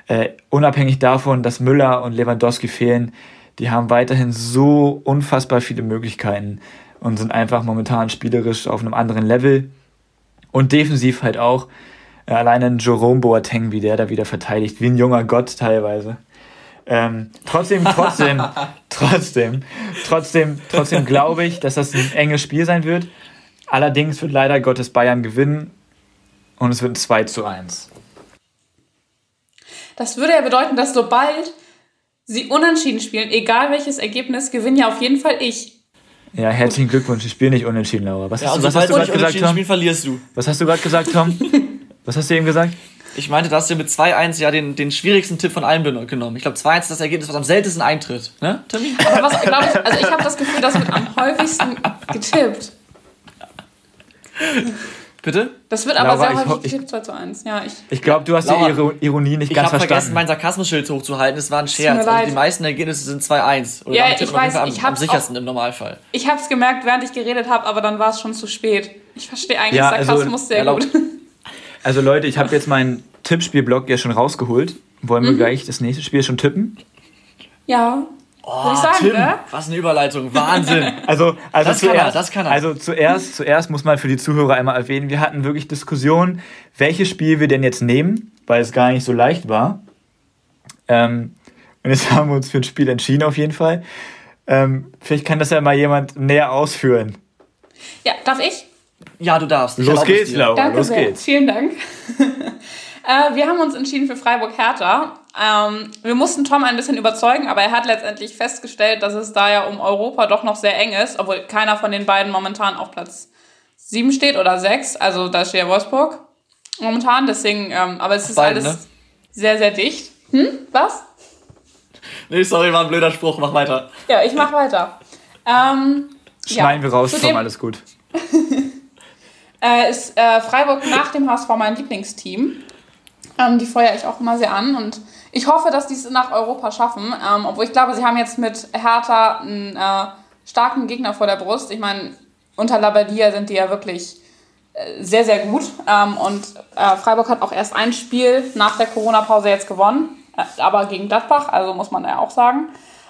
Äh, unabhängig davon, dass Müller und Lewandowski fehlen, die haben weiterhin so unfassbar viele Möglichkeiten und sind einfach momentan spielerisch auf einem anderen Level und defensiv halt auch. Alleine ein Jerome Boateng, wie der da wieder verteidigt, wie ein junger Gott teilweise. Ähm, trotzdem, trotzdem, [LAUGHS] trotzdem, trotzdem, trotzdem glaube ich, dass das ein enges Spiel sein wird. Allerdings wird leider Gottes Bayern gewinnen und es wird ein 2 zu 1. Das würde ja bedeuten, dass sobald sie unentschieden spielen, egal welches Ergebnis, gewinne ja auf jeden Fall ich. Ja, herzlichen Glückwunsch. Ich spiele nicht unentschieden, Laura. Was ja, hast, du, was hast du gerade gesagt, Tom? Spiel verlierst du. Was hast du gerade gesagt, Tom? [LAUGHS] Was hast du eben gesagt? Ich meinte, da hast du mit 2-1 ja den, den schwierigsten Tipp von allen genommen. Ich glaube, 2-1 ist das Ergebnis, was am seltensten eintritt. Ne, Timmy? Aber was, ich, also ich habe das Gefühl, das wird am häufigsten getippt. Bitte? Das wird aber Laura, sehr häufig getippt, 2 zu 1. Ja, ich ich glaube, du hast Laura, die Ironie nicht ganz verstanden. Ich habe vergessen, mein Sarkasmusschild hochzuhalten. Es war ein Scherz. Also die meisten Ergebnisse sind 2-1. Oder ja, ich weiß, am, ich am sichersten auch, im Normalfall. Ich habe es gemerkt, während ich geredet habe, aber dann war es schon zu spät. Ich verstehe eigentlich ja, also, Sarkasmus sehr gut. Also Leute, ich habe jetzt meinen Tippspielblock ja schon rausgeholt. Wollen wir mhm. gleich das nächste Spiel schon tippen? Ja. Oh, ich sagen, Tim, ne? was eine Überleitung. Wahnsinn. [LAUGHS] Also, also das, zuerst, kann er, das kann er. Also zuerst, zuerst muss man für die Zuhörer einmal erwähnen, wir hatten wirklich Diskussionen, welches Spiel wir denn jetzt nehmen, weil es gar nicht so leicht war. Ähm, und jetzt [LAUGHS] haben wir uns für ein Spiel entschieden auf jeden Fall. Ähm, vielleicht kann das ja mal jemand näher ausführen. Ja, darf ich? Ja, du darfst. Ich Los geht's. Laura, Danke los sehr. geht's. Vielen Dank. [LAUGHS] äh, wir haben uns entschieden für Freiburg-Hertha. Ähm, wir mussten Tom ein bisschen überzeugen, aber er hat letztendlich festgestellt, dass es da ja um Europa doch noch sehr eng ist, obwohl keiner von den beiden momentan auf Platz 7 steht oder 6. Also da steht ja Wolfsburg momentan. Deswegen, ähm, aber es ist beiden, alles ne? sehr, sehr dicht. Hm? Was? Nee, sorry, war ein blöder Spruch. Mach weiter. Ja, ich mach weiter. Ähm, Schneiden wir raus, Zudem- Tom, alles gut. [LAUGHS] äh, ist äh, Freiburg nach dem HSV mein Lieblingsteam. Ähm, die feuere ich auch immer sehr an und ich hoffe, dass die es nach Europa schaffen. Ähm, obwohl ich glaube, sie haben jetzt mit Hertha einen äh, starken Gegner vor der Brust. Ich meine, unter Labadia sind die ja wirklich äh, sehr, sehr gut. Ähm, und äh, Freiburg hat auch erst ein Spiel nach der Corona-Pause jetzt gewonnen, äh, aber gegen Gladbach, also muss man ja auch sagen.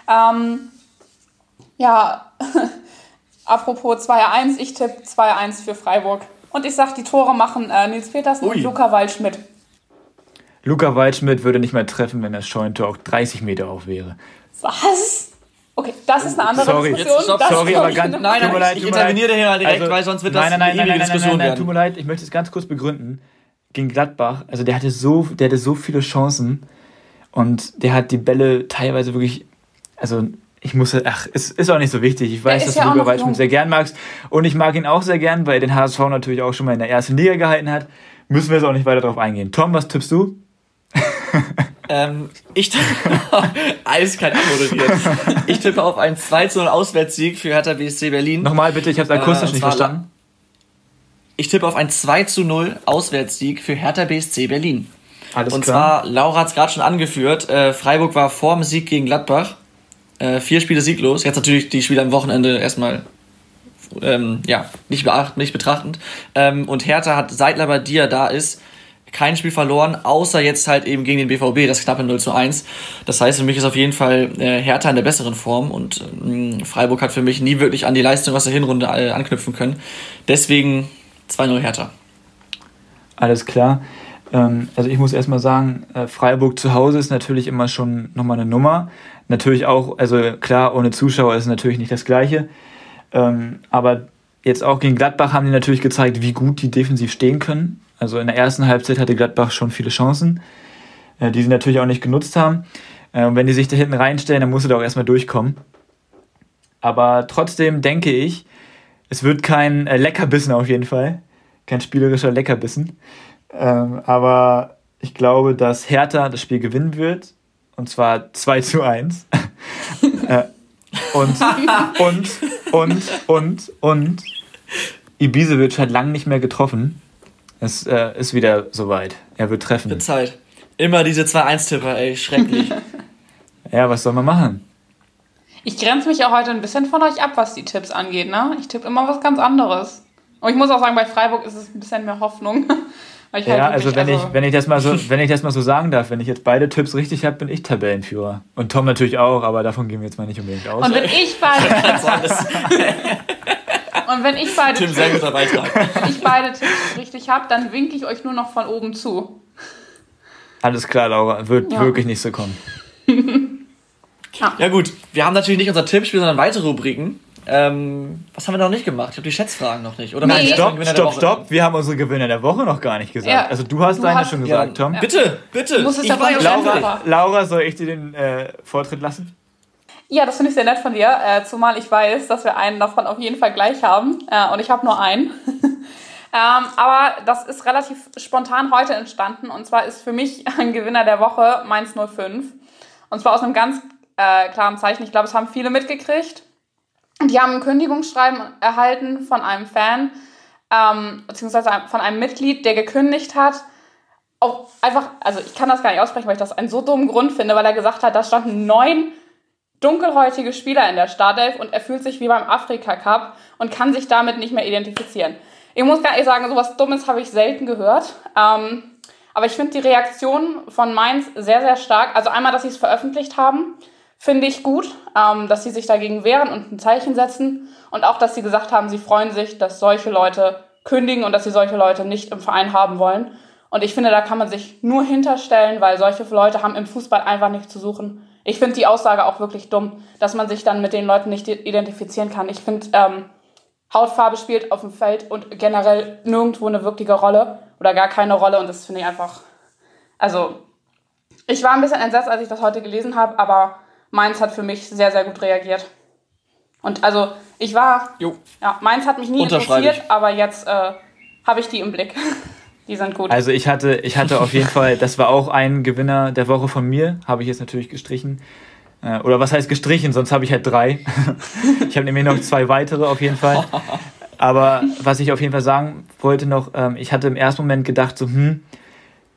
Ähm, ja, [LAUGHS] apropos 2-1, ich tippe 2-1 für Freiburg. Und ich sag, die Tore machen äh, Nils Petersen Ui. und Luca Waldschmidt. Luca Waldschmidt würde nicht mehr treffen, wenn das Scheuntor auch 30 Meter hoch wäre. Was? Okay, das ist eine andere Sorry. Diskussion. Jetzt stopp, sorry, aber ganz- Nein, Tut mir nein, leid, ich interveniere hier mal direkt, Also, weil sonst wird das nein, nein, nein, eine nein, ewige nein, nein, Diskussion nein, nein, tut mir leid, ich möchte es ganz kurz begründen. Gegen Gladbach, also der hatte so, der hatte so viele Chancen und der hat die Bälle teilweise wirklich, also ich muss, ach, es ist auch nicht so wichtig. Ich weiß, dass ja Luca Waldschmidt sehr gern magst und ich mag ihn auch sehr gern, weil er den HSV natürlich auch schon mal in der ersten Liga gehalten hat. Müssen wir jetzt auch nicht weiter drauf eingehen. Tom, was tippst du? [LAUGHS] Ähm, ich tippe, eiskalt [LAUGHS] anmoderiert. Ich tippe auf einen 2 0 Auswärtssieg für Hertha BSC Berlin. Nochmal bitte, ich habe es akustisch Äh, nicht verstanden. Ich tippe auf einen 2 0 Auswärtssieg für Hertha BSC Berlin. Alles Und klar. zwar, Laura hat es gerade schon angeführt, äh, Freiburg war vor dem Sieg gegen Gladbach. Äh, vier Spiele sieglos. Jetzt natürlich die Spiele am Wochenende erstmal ähm, ja, nicht, beacht, nicht betrachtend. Ähm, und Hertha hat, seit Labadia da ist, kein Spiel verloren, außer jetzt halt eben gegen den BVB, das knappe 0 zu 1. Das heißt, für mich ist auf jeden Fall äh, Hertha in der besseren Form und ähm, Freiburg hat für mich nie wirklich an die Leistung aus der Hinrunde äh, anknüpfen können. Deswegen 2-0 Hertha. Alles klar. Ähm, also ich muss erstmal sagen, äh, Freiburg zu Hause ist natürlich immer schon nochmal eine Nummer. Natürlich auch, also klar, ohne Zuschauer ist natürlich nicht das Gleiche. Ähm, aber jetzt auch gegen Gladbach haben die natürlich gezeigt, wie gut die defensiv stehen können. Also in der ersten Halbzeit hatte Gladbach schon viele Chancen, äh, die sie natürlich auch nicht genutzt haben. Äh, wenn die sich da hinten reinstellen, dann musst du da auch erstmal durchkommen. Aber trotzdem denke ich, es wird kein äh, Leckerbissen auf jeden Fall. Kein spielerischer Leckerbissen. Ähm, aber ich glaube, dass Hertha das Spiel gewinnen wird. Und zwar 2 zu 1. [LAUGHS] äh, und, und, und, und, und Ibisevic hat lange nicht mehr getroffen. Es äh, ist wieder soweit. Er wird treffen. Zeit. Immer diese 2-1-Tipper, ey, schrecklich. [LAUGHS] Ja, was soll man machen? Ich grenze mich auch heute ein bisschen von euch ab, was die Tipps angeht. Ne? Ich tippe immer was ganz anderes. Und ich muss auch sagen, bei Freiburg ist es ein bisschen mehr Hoffnung. [LAUGHS] Halt Ja, also wirklich- wenn ich, wenn ich das mal so, [LAUGHS] wenn ich das mal so sagen darf, wenn ich jetzt beide Tipps richtig habe, bin ich Tabellenführer. Und Tom natürlich auch, aber davon gehen wir jetzt mal nicht unbedingt aus. Und wenn ich beide, [LAUGHS] [LAUGHS] und wenn ich beide, Tim, sehr guter Beitrag. ich beide Tipps richtig habe, dann winke ich euch nur noch von oben zu. Alles klar, Laura, wird Ja. wirklich nicht so kommen. Ja gut, wir haben natürlich nicht unser Tippspiel, sondern weitere Rubriken. Ähm, was haben wir noch nicht gemacht? Ich habe die Schätzfragen noch nicht. Oder Nee. nein, Stopp, stopp, stopp. Wir haben unsere Gewinner der Woche noch gar nicht gesagt. Ja. Also du hast Du deine hast- schon Ja, gesagt, Tom. Bitte, bitte. Du musst es ich ja ja Laura, Laura, soll ich dir den äh, Vortritt lassen? Ja, das finde ich sehr nett von dir, äh, zumal ich weiß, dass wir einen davon auf jeden Fall gleich haben. Äh, und ich habe nur einen. [LAUGHS] ähm, aber das ist relativ spontan heute entstanden. Und zwar ist für mich [LAUGHS] ein Gewinner der Woche Mainz 05. Und zwar aus einem ganz äh, klaren Zeichen. Ich glaube, es haben viele mitgekriegt. Die haben ein Kündigungsschreiben erhalten von einem Fan, ähm, beziehungsweise von einem Mitglied, der gekündigt hat. Auf einfach, also ich kann das gar nicht aussprechen, weil ich das einen so dummen Grund finde, weil er gesagt hat, da standen neun dunkelhäutige Spieler in der Startelf und er fühlt sich wie beim Afrika Cup und kann sich damit nicht mehr identifizieren. Ich muss gar ehrlich sagen, sowas Dummes habe ich selten gehört. Ähm, aber ich finde die Reaktion von Mainz sehr, sehr stark. Also einmal, dass sie es veröffentlicht haben, finde ich gut, ähm, dass sie sich dagegen wehren und ein Zeichen setzen. Und auch, dass sie gesagt haben, sie freuen sich, dass solche Leute kündigen und dass sie solche Leute nicht im Verein haben wollen. Und ich finde, da kann man sich nur hinterstellen, weil solche Leute haben im Fußball einfach nichts zu suchen. Ich finde die Aussage auch wirklich dumm, dass man sich dann mit den Leuten nicht identifizieren kann. Ich finde, ähm, Hautfarbe spielt auf dem Feld und generell nirgendwo eine wirkliche Rolle oder gar keine Rolle. Und das finde ich einfach. Also, ich war ein bisschen entsetzt, als ich das heute gelesen habe, aber Mainz hat für mich sehr, sehr gut reagiert. Und also, ich war. Jo. Ja, Mainz hat mich nie interessiert, aber jetzt äh, habe ich die im Blick. [LAUGHS] die sind gut. Also ich hatte, ich hatte auf jeden Fall, das war auch ein Gewinner der Woche von mir, habe ich jetzt natürlich gestrichen. Äh, Oder was heißt gestrichen, sonst habe ich halt drei. [LAUGHS] ich habe nämlich noch zwei weitere auf jeden Fall. [LAUGHS] Aber was ich auf jeden Fall sagen wollte noch, ähm, ich hatte im ersten Moment gedacht, so, hm,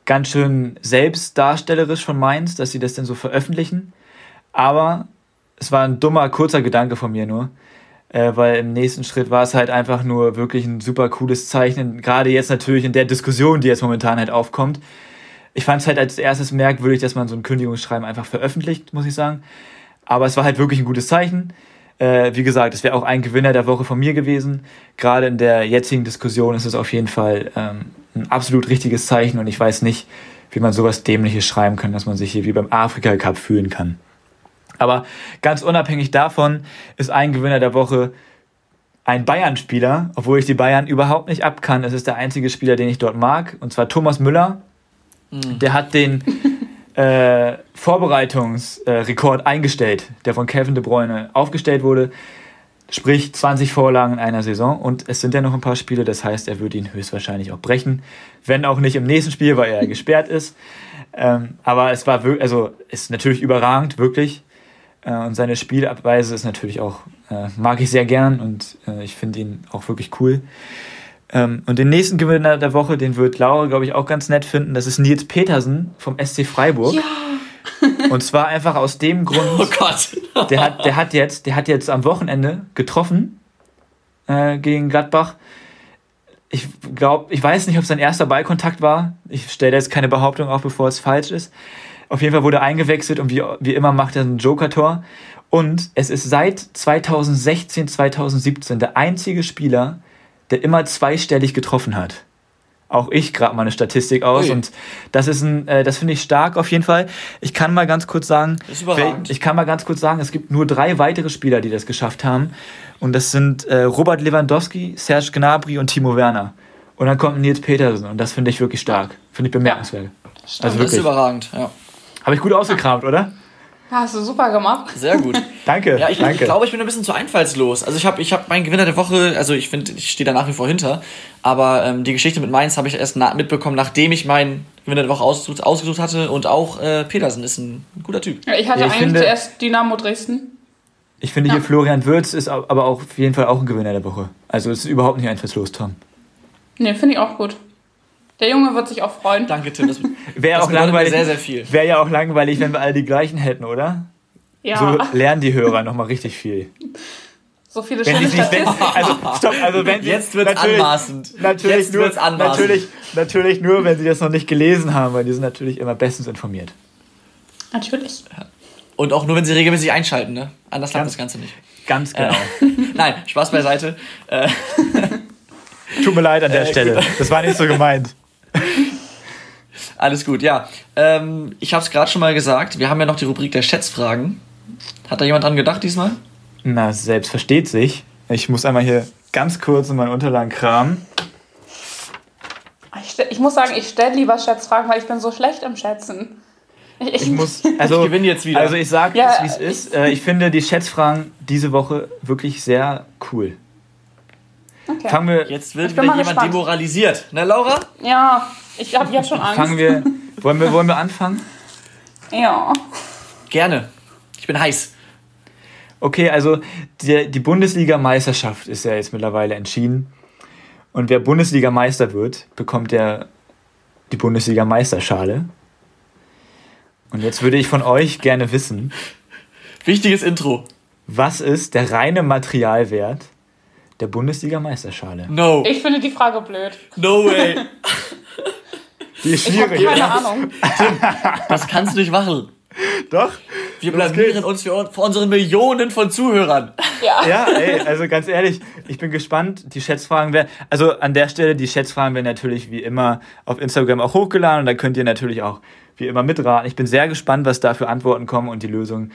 ganz schön selbstdarstellerisch von Mainz, dass sie das denn so veröffentlichen. Aber es war ein dummer, kurzer Gedanke von mir nur. Äh, weil im nächsten Schritt war es halt einfach nur wirklich ein super cooles Zeichnen. Gerade jetzt natürlich in der Diskussion, die jetzt momentan halt aufkommt. Ich fand es halt als erstes merkwürdig, dass man so ein Kündigungsschreiben einfach veröffentlicht, muss ich sagen. Aber es war halt wirklich ein gutes Zeichen. Äh, wie gesagt, es wäre auch ein Gewinner der Woche von mir gewesen. Gerade in der jetzigen Diskussion ist es auf jeden Fall ähm, ein absolut richtiges Zeichen und ich weiß nicht, wie man sowas Dämliches schreiben kann, dass man sich hier wie beim Afrika Cup fühlen kann. Aber ganz unabhängig davon ist ein Gewinner der Woche ein Bayern-Spieler, obwohl ich die Bayern überhaupt nicht abkann. Es ist der einzige Spieler, den ich dort mag, und zwar Thomas Müller. Der hat den äh, Vorbereitungsrekord eingestellt, der von Kevin de Bruyne aufgestellt wurde. Sprich 20 Vorlagen in einer Saison und es sind ja noch ein paar Spiele, das heißt, er würde ihn höchstwahrscheinlich auch brechen. Wenn auch nicht im nächsten Spiel, weil er [LAUGHS] gesperrt ist. Ähm, aber es war wirklich, also ist natürlich überragend, wirklich. Äh, und seine Spielabweise ist natürlich auch, äh, mag ich sehr gern und äh, ich finde ihn auch wirklich cool. Ähm, und den nächsten Gewinner der Woche, den wird Laura, glaube ich, auch ganz nett finden. Das ist Nils Petersen vom SC Freiburg. ja. [LAUGHS] Und zwar einfach aus dem Grund, Oh Gott. der hat, der hat jetzt, der hat jetzt am Wochenende getroffen äh, gegen Gladbach. Ich glaube, ich weiß nicht, ob es sein erster Ballkontakt war. Ich stelle jetzt keine Behauptung auf, bevor es falsch ist. Auf jeden Fall wurde er eingewechselt und wie, wie immer macht er ein Joker-Tor. Und es ist seit 2016, 2017 der einzige Spieler, der immer zweistellig getroffen hat. Auch ich grab mal eine Statistik aus Ui. und das ist ein, äh, das finde ich stark auf jeden Fall. Ich kann mal ganz kurz sagen, ich kann mal ganz kurz sagen, es gibt nur drei weitere Spieler, die das geschafft haben. Und das sind äh, Robert Lewandowski, Serge Gnabry und Timo Werner. Und dann kommt Nils Petersen und das finde ich wirklich stark. Finde ich bemerkenswert. Also Das ist wirklich. überragend, ja. Habe ich gut ausgekramt, oder? Ja, hast du super gemacht. Sehr gut. Danke. Ja, ich, danke. ich glaube, ich bin ein bisschen zu einfallslos. Also ich habe ich hab meinen Gewinner der Woche, also ich finde, ich stehe da nach wie vor hinter, aber ähm, die Geschichte mit Mainz habe ich erst na mitbekommen, nachdem ich meinen Gewinner der Woche ausgesucht, ausgesucht hatte und auch äh, Petersen ist ein guter Typ. Ja, Ich hatte Ja, ich eigentlich finde- zuerst Dynamo Dresden. Ich finde Ja. hier Florian Würz ist aber auch auf jeden Fall auch ein Gewinner der Woche. Also es ist überhaupt nicht einfallslos, Tom. Nee, finde ich auch gut. Der Junge wird sich auch freuen. Danke, Tim. Das, [LAUGHS] Wäre Das auch langweilig. sehr, sehr viel. Wäre ja auch langweilig, wenn wir alle die gleichen hätten, oder? Ja, So so, lernen die Hörer nochmal richtig viel. viele Wenn schöne sich, wenn, also stopp, also wenn sie, Jetzt wird's natürlich- anmaßend. Natürlich Jetzt nur, wird's anmaßend. natürlich, natürlich nur, wenn sie das noch nicht gelesen haben, weil die sind natürlich immer bestens informiert. Natürlich. und auch nur, wenn sie regelmäßig einschalten, ne? Anders klappt Ganz- das Ganze nicht. Ganz genau. [LAUGHS] Nein, Spaß beiseite. Äh, Tut mir leid an der Äh, Stelle. Das war nicht so gemeint. [LAUGHS] alles gut, ja. Ähm, ich habe es gerade schon mal gesagt, wir haben ja noch die Rubrik der Schätzfragen. Hat da jemand dran gedacht diesmal? Na, selbst versteht sich. Ich muss einmal hier ganz kurz in meinen Unterlagen kramen. Ich, ich muss sagen, ich stelle lieber Schätzfragen, weil ich bin so schlecht im Schätzen. Ich, Ich muss, [LAUGHS] also, Ich gewinne jetzt wieder. Also ich sag Ja, es, wie es ist. Äh, Ich finde die Schätzfragen diese Woche wirklich sehr cool. Okay. Fangen wir, Jetzt wird wieder jemand gespannt. demoralisiert. Ne, Laura? Ja, ich habe jetzt schon Angst. fangen wir, wollen wir, wollen wir anfangen? Ja. Gerne. Ich bin heiß. Okay, also die, die Bundesliga-Meisterschaft ist ja jetzt mittlerweile entschieden. Und wer Bundesliga-Meister wird, bekommt ja die Bundesliga-Meisterschale. Und jetzt würde ich von euch gerne wissen, Wichtiges Intro. was ist der reine Materialwert der Bundesliga-Meisterschale? No. Ich finde die Frage blöd. No way. [LAUGHS] Die ist Ich habe schwierig. keine? Ahnung. Das kannst du nicht machen. Doch? Wir blamieren uns für, für unsere Millionen von Zuhörern. Ja. Ja, ey, also ganz ehrlich, ich bin gespannt. Die Schätzfragen werden, also an der Stelle, die Schätzfragen werden natürlich wie immer auf Instagram auch hochgeladen und da könnt ihr natürlich auch wie immer mitraten. Ich bin sehr gespannt, was da für Antworten kommen und die Lösung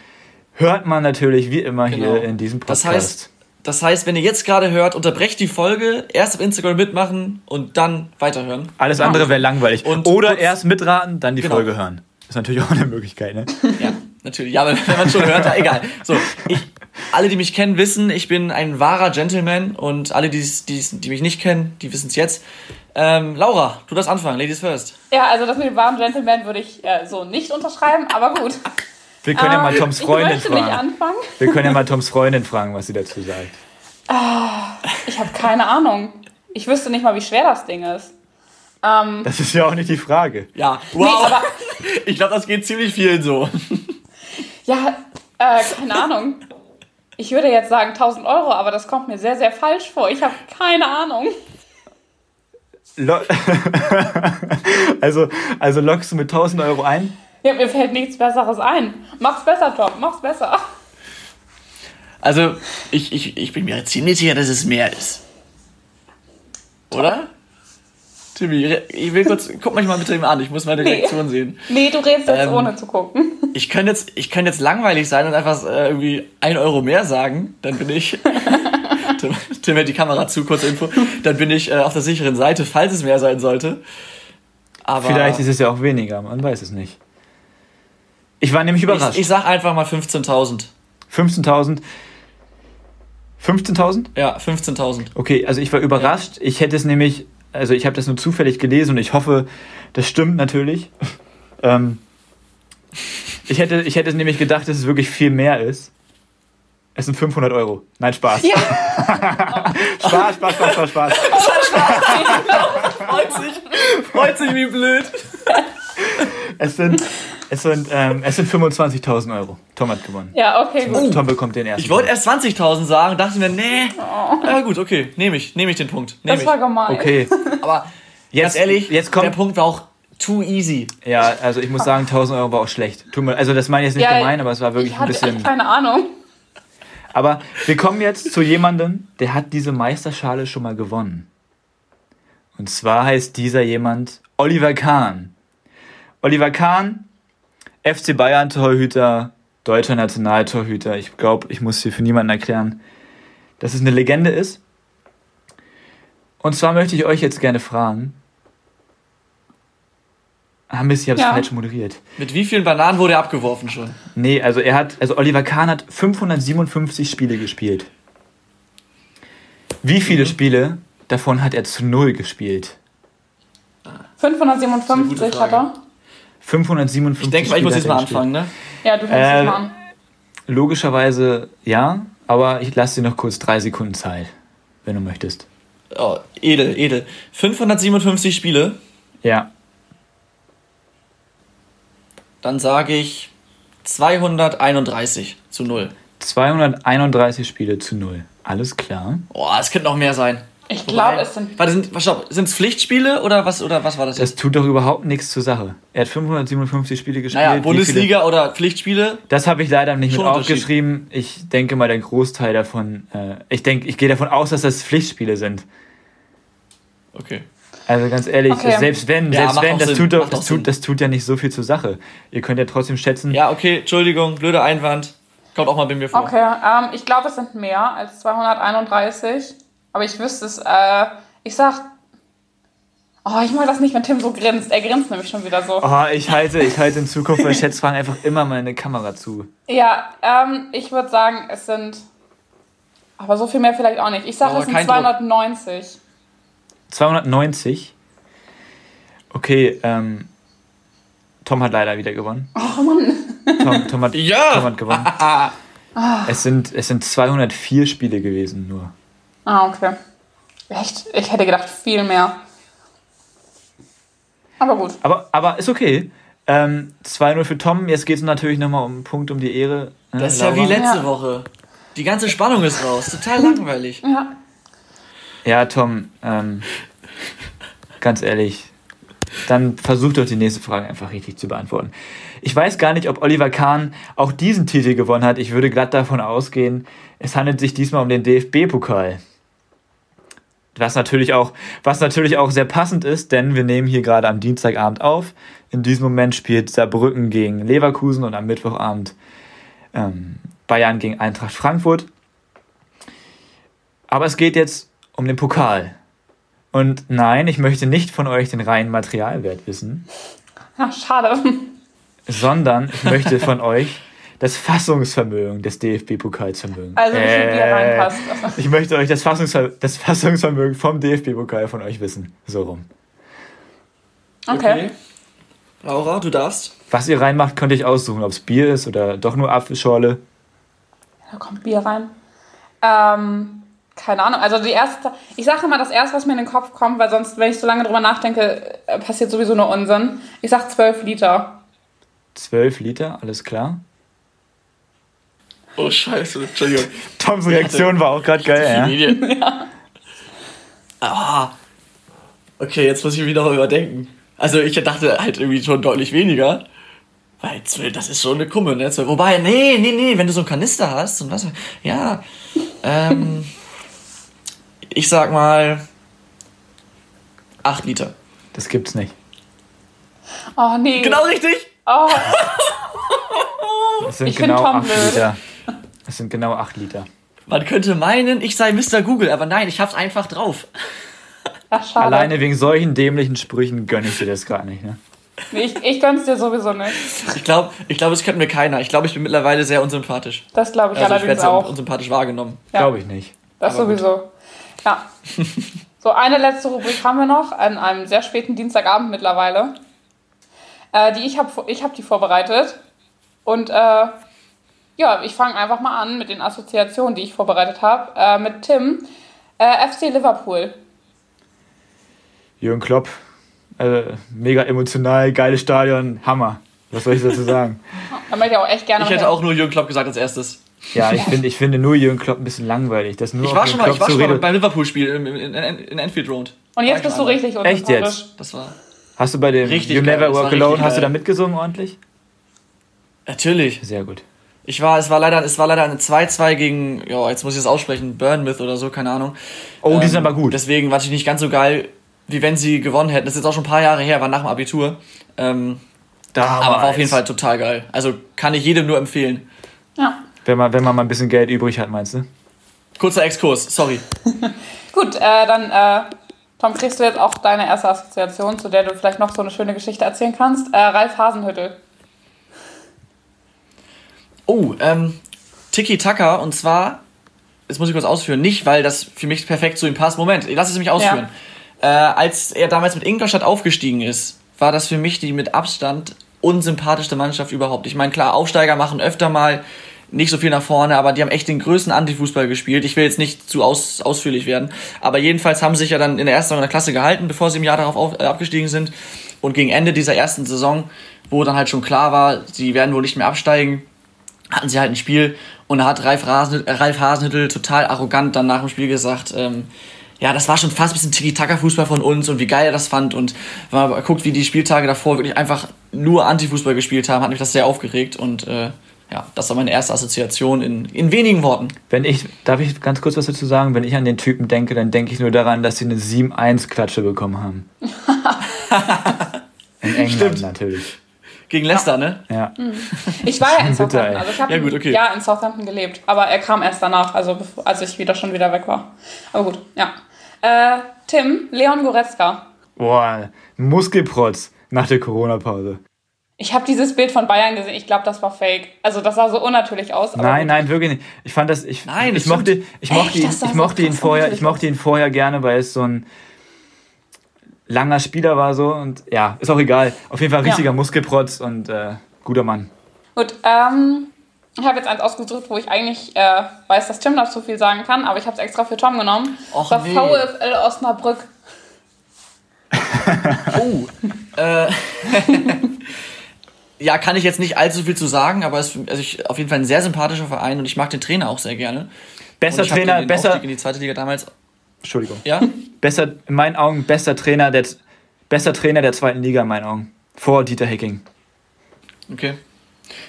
hört man natürlich wie immer Genau. hier in diesem Das Podcast. heißt, Das heißt, wenn ihr jetzt gerade hört, unterbrecht die Folge, erst auf Instagram mitmachen und dann weiterhören. Alles andere wäre langweilig. Und Oder kurz- erst mitraten, dann die Genau. Folge hören. Ist natürlich auch eine Möglichkeit, ne? Ja, natürlich. Ja, aber wenn man schon hört, egal. So, ich, alle, die mich kennen, wissen, ich bin ein wahrer Gentleman und alle, die, die, die mich nicht kennen, die wissen es jetzt. Ähm, Laura, du darfst anfangen. Ladies first. Ja, also das mit dem wahren Gentleman würde ich äh, so nicht unterschreiben, aber gut. Wir können ja mal Ähm, Toms Freundin Ich möchte nicht fragen. anfangen. Wir können ja mal Toms Freundin fragen, was sie dazu sagt. Ich habe keine Ahnung. Ich wüsste nicht mal, wie schwer das Ding ist. Ähm, Das ist ja auch nicht die Frage. Ja, nee, wow. aber [LAUGHS] ich glaube, das geht ziemlich vielen so. ja, äh, keine Ahnung. Ich würde jetzt sagen 1000 Euro, aber das kommt mir sehr, sehr falsch vor. Ich habe keine Ahnung. Lo [LAUGHS] also, also lockst du mit 1000 Euro ein? Ja, mir fällt nichts Besseres ein. Mach's besser, Tom. Mach's besser. Also, ich, ich, ich bin mir ziemlich sicher, dass es mehr ist. Oder? Timmy, ich will kurz, guck mich mal bitte eben an, ich muss meine Nee. Reaktion sehen. Nee, du redest jetzt Ähm, ohne zu gucken. [LAUGHS] Ich könnte jetzt, ich könnte jetzt langweilig sein und einfach äh, irgendwie ein Euro mehr sagen, dann bin ich. [LAUGHS] Tim, Tim hält die Kamera zu, kurze Info. Dann bin ich äh, auf der sicheren Seite, falls es mehr sein sollte. Aber Vielleicht ist es ja auch weniger, man weiß es nicht. Ich war nämlich überrascht. ich, ich sag einfach mal 15.000. 15.000. 15.000? Ja, 15.000. Okay, also ich war überrascht. Ich hätte es nämlich, also ich habe das nur zufällig gelesen und ich hoffe, das stimmt natürlich. [LAUGHS] ähm, ich, hätte, ich hätte nämlich gedacht, dass es wirklich viel mehr ist. Es sind 500 Euro. Nein, Spaß. Ja, [LAUGHS] Spaß, Spaß, Spaß, Spaß, [LAUGHS] Spaß. Freut sich, freut sich wie blöd. Es sind, es sind, ähm, es sind 25.000 Euro. Tom hat gewonnen. ja okay, gut. Tom bekommt den ersten. Ich wollte erst 20.000 sagen, dachte mir, nee. Ja gut, okay, nehme ich, nehme ich den Punkt. Nehm Das ich. war gemein. Okay, [LAUGHS] Aber jetzt, ganz ehrlich, jetzt der kommt. Punkt war auch too easy. Ja, also ich muss sagen, 1000 Euro war auch schlecht. Tut mir, also das meine ich jetzt nicht Ja, gemein, aber es war wirklich Ich ein hatte bisschen. echt keine Ahnung. Aber wir kommen jetzt zu jemandem, der hat diese Meisterschale schon mal gewonnen. Und zwar heißt dieser jemand Oliver Kahn. Oliver Kahn, FC Bayern Torhüter, deutscher Nationaltorhüter. Ich glaube, ich muss hier für niemanden erklären, dass es eine Legende ist. Und zwar möchte ich euch jetzt gerne fragen. Ah Mist, ich habe es Ja. falsch moderiert. Mit wie vielen Bananen wurde er abgeworfen schon? Nee, also er hat, also Oliver Kahn hat 557 Spiele gespielt. Wie viele Spiele davon hat er zu null gespielt? 557 hat er. 557 Ich denke mal, ich muss Spiele jetzt mal anfangen, ne? Ja, du fängst Äh, jetzt mal an. Logischerweise ja, aber ich lasse dir noch kurz drei Sekunden Zeit, wenn du möchtest. Oh, edel, edel. 557 Spiele, Ja, dann sage ich 231 zu 0. 231 Spiele zu null. Alles klar. Oh, es könnte noch mehr sein. Ich glaube, es sind. Warte, sind es Pflichtspiele oder was, oder was war das jetzt? Das tut doch überhaupt nichts zur Sache. Er hat 557 Spiele gespielt. Naja, Bundesliga oder Pflichtspiele? Das habe ich leider nicht mit aufgeschrieben. Ich denke mal, der Großteil davon, äh, ich denke, ich gehe davon aus, dass das Pflichtspiele sind. Okay. Also ganz ehrlich, Okay. selbst wenn, Ja, selbst wenn, das Sinn, tut, doch, das, tut, das tut ja nicht so viel zur Sache. Ihr könnt ja trotzdem schätzen. Ja, okay, Entschuldigung, blöder Einwand. Kommt auch mal bei mir vor. Okay, ähm, ich glaube, es sind mehr als 231. Aber ich wüsste es. Äh, ich sag. Oh, ich mag das nicht, wenn Tim so grinst. Er grinst nämlich schon wieder so. Oh, ich halte, ich halte in Zukunft bei Schätzfragen einfach immer meine Kamera zu. Ja, ähm, ich würde sagen, es sind. Aber so viel mehr vielleicht auch nicht. Ich sage, Aber es sind kein Druck. 290. 290. Okay, ähm, Tom hat leider wieder gewonnen. Oh Mann. Tom, Tom, hat, [LAUGHS] Ja! Tom hat gewonnen. [LAUGHS] Es sind, es sind 204 Spiele gewesen nur. Ah, okay. Echt? Ich hätte gedacht, viel mehr. Aber gut. Aber, aber ist okay. Ähm, 2-0 für Tom. Jetzt geht es natürlich nochmal um einen Punkt um die Ehre. ne, Das ist ja Laura? wie letzte Ja. Woche. Die ganze Spannung ist raus. Total [LAUGHS] langweilig. Ja. Ja, Tom, ähm, ganz ehrlich, dann versuch doch die nächste Frage einfach richtig zu beantworten. Ich weiß gar nicht, ob Oliver Kahn auch diesen Titel gewonnen hat. Ich würde glatt davon ausgehen, es handelt sich diesmal um den DFB-Pokal. Was natürlich, auch, was natürlich auch sehr passend ist, denn wir nehmen hier gerade am Dienstagabend auf. In diesem Moment spielt Saarbrücken gegen Leverkusen und am Mittwochabend ähm, Bayern gegen Eintracht Frankfurt. Aber es geht jetzt um den Pokal. Und nein, ich möchte nicht von euch den reinen Materialwert wissen, Ja, [LAUGHS] schade. sondern ich möchte von [LAUGHS] euch das Fassungsvermögen des DFB-Pokalsvermögens. Also wie viel Bier reinpasst. [LAUGHS] Ich möchte euch das, Fassungsver das Fassungsvermögen vom DFB-Pokal von euch wissen. So rum. Okay. Laura, du darfst. Was ihr reinmacht, könnt ihr euch aussuchen, ob es Bier ist oder doch nur Apfelschorle. Da kommt Bier rein. Ähm, keine Ahnung. Also die erste, ich sage immer das erste, was mir in den Kopf kommt, weil sonst, wenn ich so lange drüber nachdenke, äh, passiert sowieso nur Unsinn. Ich sag 12 Liter. 12 Liter, alles klar. Oh, scheiße. Entschuldigung. Toms Reaktion war auch gerade geil, ja. [LAUGHS] Ja. Ah. Okay, jetzt muss ich wieder überdenken. Also ich dachte halt irgendwie schon deutlich weniger. Weil 12, das ist schon eine Kumme, ne? 12. Wobei, nee, nee, nee, wenn du so einen Kanister hast und was. Ja. Ähm. ich sag mal. 8 Liter. Das gibt's nicht. Oh nee. Genau richtig! Oh, Das sind Ich genau Tom 8 blöd. Das sind genau 8 Liter. Man könnte meinen, ich sei Mr. Google, aber nein, ich hab's einfach drauf. ach, schade. Alleine wegen solchen dämlichen Sprüchen gönne ich dir das gar nicht, ne? Nee, ich, ich gönn's dir sowieso nicht. Ich glaube, ich glaub, es könnte mir keiner. Ich glaube, ich bin mittlerweile sehr unsympathisch. Das glaube ich Also ich allerdings werde sehr auch. unsympathisch wahrgenommen. Ja. Glaube ich nicht. Das Aber gut. sowieso. Ja. So, eine letzte Rubrik haben wir noch, an einem sehr späten Dienstagabend mittlerweile. Äh, die ich habe ich hab die vorbereitet. Und äh, ja, ich fange einfach mal an mit den Assoziationen, die ich vorbereitet habe. Äh, mit Tim. Äh, FC Liverpool. Jürgen Klopp, äh, mega emotional, geiles Stadion, Hammer. Was soll ich dazu sagen? [LAUGHS] Da möchte ich auch echt gerne Ich hätte hin. auch nur Jürgen Klopp gesagt als erstes. Ja, ich finde ich finde nur Jürgen Klopp ein bisschen langweilig. Das nur Ich war schon mal, ich war schon mal beim Liverpool-Spiel in, in, in, Enfield Road. Und jetzt bist du richtig Echt jetzt? Das war. Hast du bei dem Richtig You geil, Never Walk Alone, hast du da mitgesungen ordentlich? Natürlich. Sehr gut. Ich war, es war leider, es war leider eine 2-2 gegen, ja, jetzt muss ich das aussprechen, Burnmouth oder so, keine Ahnung. Oh, die sind Ähm, aber gut. Deswegen war ich nicht ganz so geil, wie wenn sie gewonnen hätten. Das ist jetzt auch schon ein paar Jahre her, war nach dem Abitur. Ähm, Damals. aber war auf jeden Fall total geil. Also kann ich jedem nur empfehlen. Ja. Wenn man, wenn man mal ein bisschen Geld übrig hat, meinst du? Kurzer Exkurs, sorry. [LAUGHS] Gut, äh, dann, äh, Tom, kriegst du jetzt auch deine erste Assoziation, zu der du vielleicht noch so eine schöne Geschichte erzählen kannst. Äh, Ralf Hasenhüttel. Oh, ähm, Tiki Taka und zwar, jetzt muss ich kurz ausführen, nicht weil das für mich perfekt zu ihm passt. Moment, lass es mich ausführen. Äh, als er damals mit Ingolstadt aufgestiegen ist, war das für mich die mit Abstand unsympathischste Mannschaft überhaupt. Ich meine, klar, Aufsteiger machen öfter mal nicht so viel nach vorne, aber die haben echt den größten Antifußball gespielt. Ich will jetzt nicht zu aus, ausführlich werden, aber jedenfalls haben sie sich ja dann in der ersten oder Klasse gehalten, bevor sie im Jahr darauf auf, äh, abgestiegen sind. Und gegen Ende dieser ersten Saison, wo dann halt schon klar war, sie werden wohl nicht mehr absteigen, hatten sie halt ein Spiel und da hat Ralf, äh, Ralf Hasenhüttel total arrogant dann nach dem Spiel gesagt, ähm, ja, das war schon fast ein bisschen Tiki-Taka-Fußball von uns und wie geil er das fand und wenn man aber guckt, wie die Spieltage davor wirklich einfach nur Antifußball gespielt haben, hat mich das sehr aufgeregt und äh, ja, das war meine erste Assoziation in, in wenigen Worten. Wenn ich, darf ich ganz kurz was dazu sagen? Wenn ich an den Typen denke, dann denke ich nur daran, dass sie eine 7-1-Klatsche bekommen haben. [LAUGHS] In England Stimmt. natürlich. Gegen Leicester, ne? Ja. [LAUGHS] Ich war ja in Southampton. Also ich habe Ja, gut, okay. Jahr in Southampton gelebt. Aber er kam erst danach, also als ich wieder schon wieder weg war. Aber gut, ja. Äh, Tim, Leon Goretzka. Boah, Muskelprotz nach der Corona-Pause. Ich habe dieses Bild von Bayern gesehen. Ich glaube, das war fake. Also das sah so unnatürlich aus. aber Nein, gut. nein, wirklich nicht. Ich fand das, ich, Nein, ich mochte, ich mochte Echt? ihn, ich so mochte ihn vorher, ich mochte ihn vorher gerne, weil es so ein langer Spieler war so und ja, ist auch egal. Auf jeden Fall ein Ja. richtiger Muskelprotz und äh, guter Mann. Gut, ähm, ich habe jetzt eins ausgesucht, wo ich eigentlich äh, weiß, dass Tim dazu viel sagen kann, aber ich habe es extra für Tom genommen. Och, das war nee. VfL Osnabrück. [LAUGHS] Oh. äh, [LAUGHS] ja, kann ich jetzt nicht allzu viel zu sagen, aber es ist also ich, auf jeden Fall ein sehr sympathischer Verein und ich mag den Trainer auch sehr gerne. Besser Trainer, den, den besser, Aufstieg in die zweite Liga damals. Entschuldigung. Ja? Besser, in meinen Augen, bester Trainer der, bester Trainer der zweiten Liga in meinen Augen. Vor Dieter Hecking. Okay.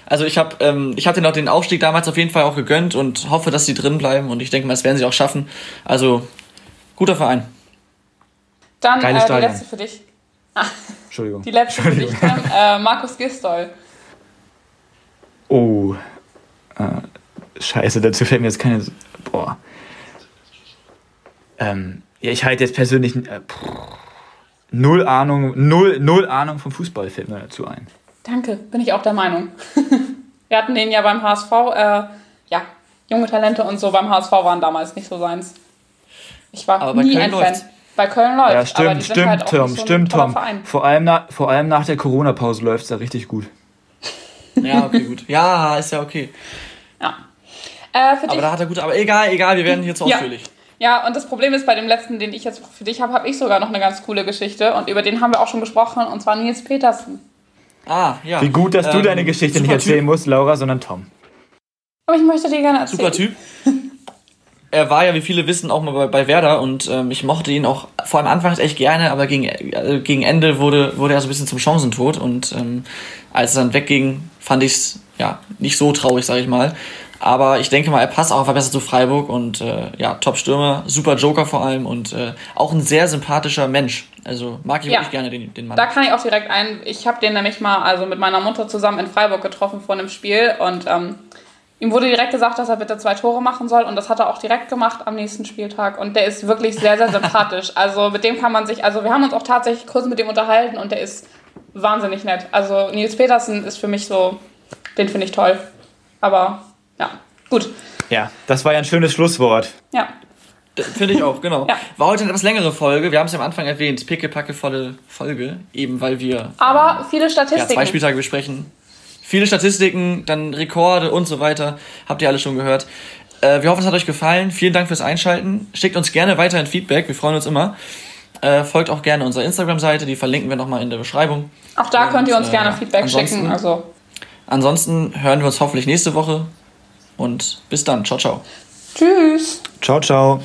Also ich habe ähm, ich hab denen auch den Aufstieg damals auf jeden Fall auch gegönnt und hoffe, dass sie drin bleiben und ich denke mal, das werden sie auch schaffen. Also guter Verein. Dann äh, die letzte für dich. Entschuldigung. Die letzte für dich, Tim. Äh, Markus Gistol. Oh. Äh, scheiße, dazu fällt mir jetzt keine. Boah. Ähm, ja, ich halte jetzt persönlich äh, null Ahnung, null, null Ahnung vom Fußball fällt mir dazu ein. Danke, bin ich auch der Meinung. [LAUGHS] Wir hatten den ja beim HSV, äh, ja, junge Talente und so beim HSV waren damals nicht so seins. Ich war Aber bei nie ein läuft's. Fan. Bei Köln läuft Ja, stimmt, stimmt, halt Tom, so stimmt, Tom. Verein. Vor allem, na, vor allem nach der Corona-Pause läuft es da richtig gut. [LAUGHS] Ja, okay, gut. Ja, ist ja okay. Ja. Äh, für dich, Aber da hat er gut. Aber egal, egal, wir werden hier zu Ja. ausführlich. Ja, und das Problem ist, bei dem letzten, den ich jetzt für dich habe, habe ich sogar noch eine ganz coole Geschichte und über den haben wir auch schon gesprochen und zwar Nils Petersen. Ah, ja. Wie gut, dass du Ähm, deine Geschichte nicht erzählen Typ, musst, Laura, sondern Tom. Aber ich möchte dir gerne erzählen. Super Typ. [LAUGHS] Er war ja, wie viele wissen, auch mal bei, bei Werder und ähm, ich mochte ihn auch vor allem anfangs echt gerne, aber gegen, äh, gegen Ende wurde, wurde er so ein bisschen zum Chancentod und ähm, als er dann wegging, fand ich es ja nicht so traurig, sage ich mal. Aber ich denke mal, er passt auch besser zu Freiburg und äh, ja, Top-Stürmer, super Joker vor allem und äh, auch ein sehr sympathischer Mensch. Also mag ich Ja. wirklich gerne den, den Mann. Da kann ich auch direkt ein. Ich habe den nämlich mal also mit meiner Mutter zusammen in Freiburg getroffen vor einem Spiel und ähm, ihm wurde direkt gesagt, dass er bitte zwei Tore machen soll und das hat er auch direkt gemacht am nächsten Spieltag und der ist wirklich sehr, sehr sympathisch. [LAUGHS] Also mit dem kann man sich, also wir haben uns auch tatsächlich kurz mit dem unterhalten und der ist wahnsinnig nett. Also Nils Petersen ist für mich so, den finde ich toll. Aber ja, gut. Ja, das war ja ein schönes Schlusswort. Ja, Finde ich auch, genau. Ja. War heute eine etwas längere Folge. Wir haben es ja am Anfang erwähnt. Pickepackevolle Folge. Eben weil wir aber viele ja, Statistiken. zwei Spieltage besprechen. Viele Statistiken, dann Rekorde und so weiter. Habt ihr alle schon gehört. Äh, wir hoffen, es hat euch gefallen. Vielen Dank fürs Einschalten. Schickt uns gerne weiterhin Feedback. Wir freuen uns immer. Äh, folgt auch gerne unserer Instagram-Seite. Die verlinken wir nochmal in der Beschreibung. auch da könnt ihr uns Und, gerne äh, Feedback ansonsten- schicken. Also Ansonsten hören wir uns hoffentlich nächste Woche. Und bis dann. Ciao, ciao. tschüss. Ciao, ciao.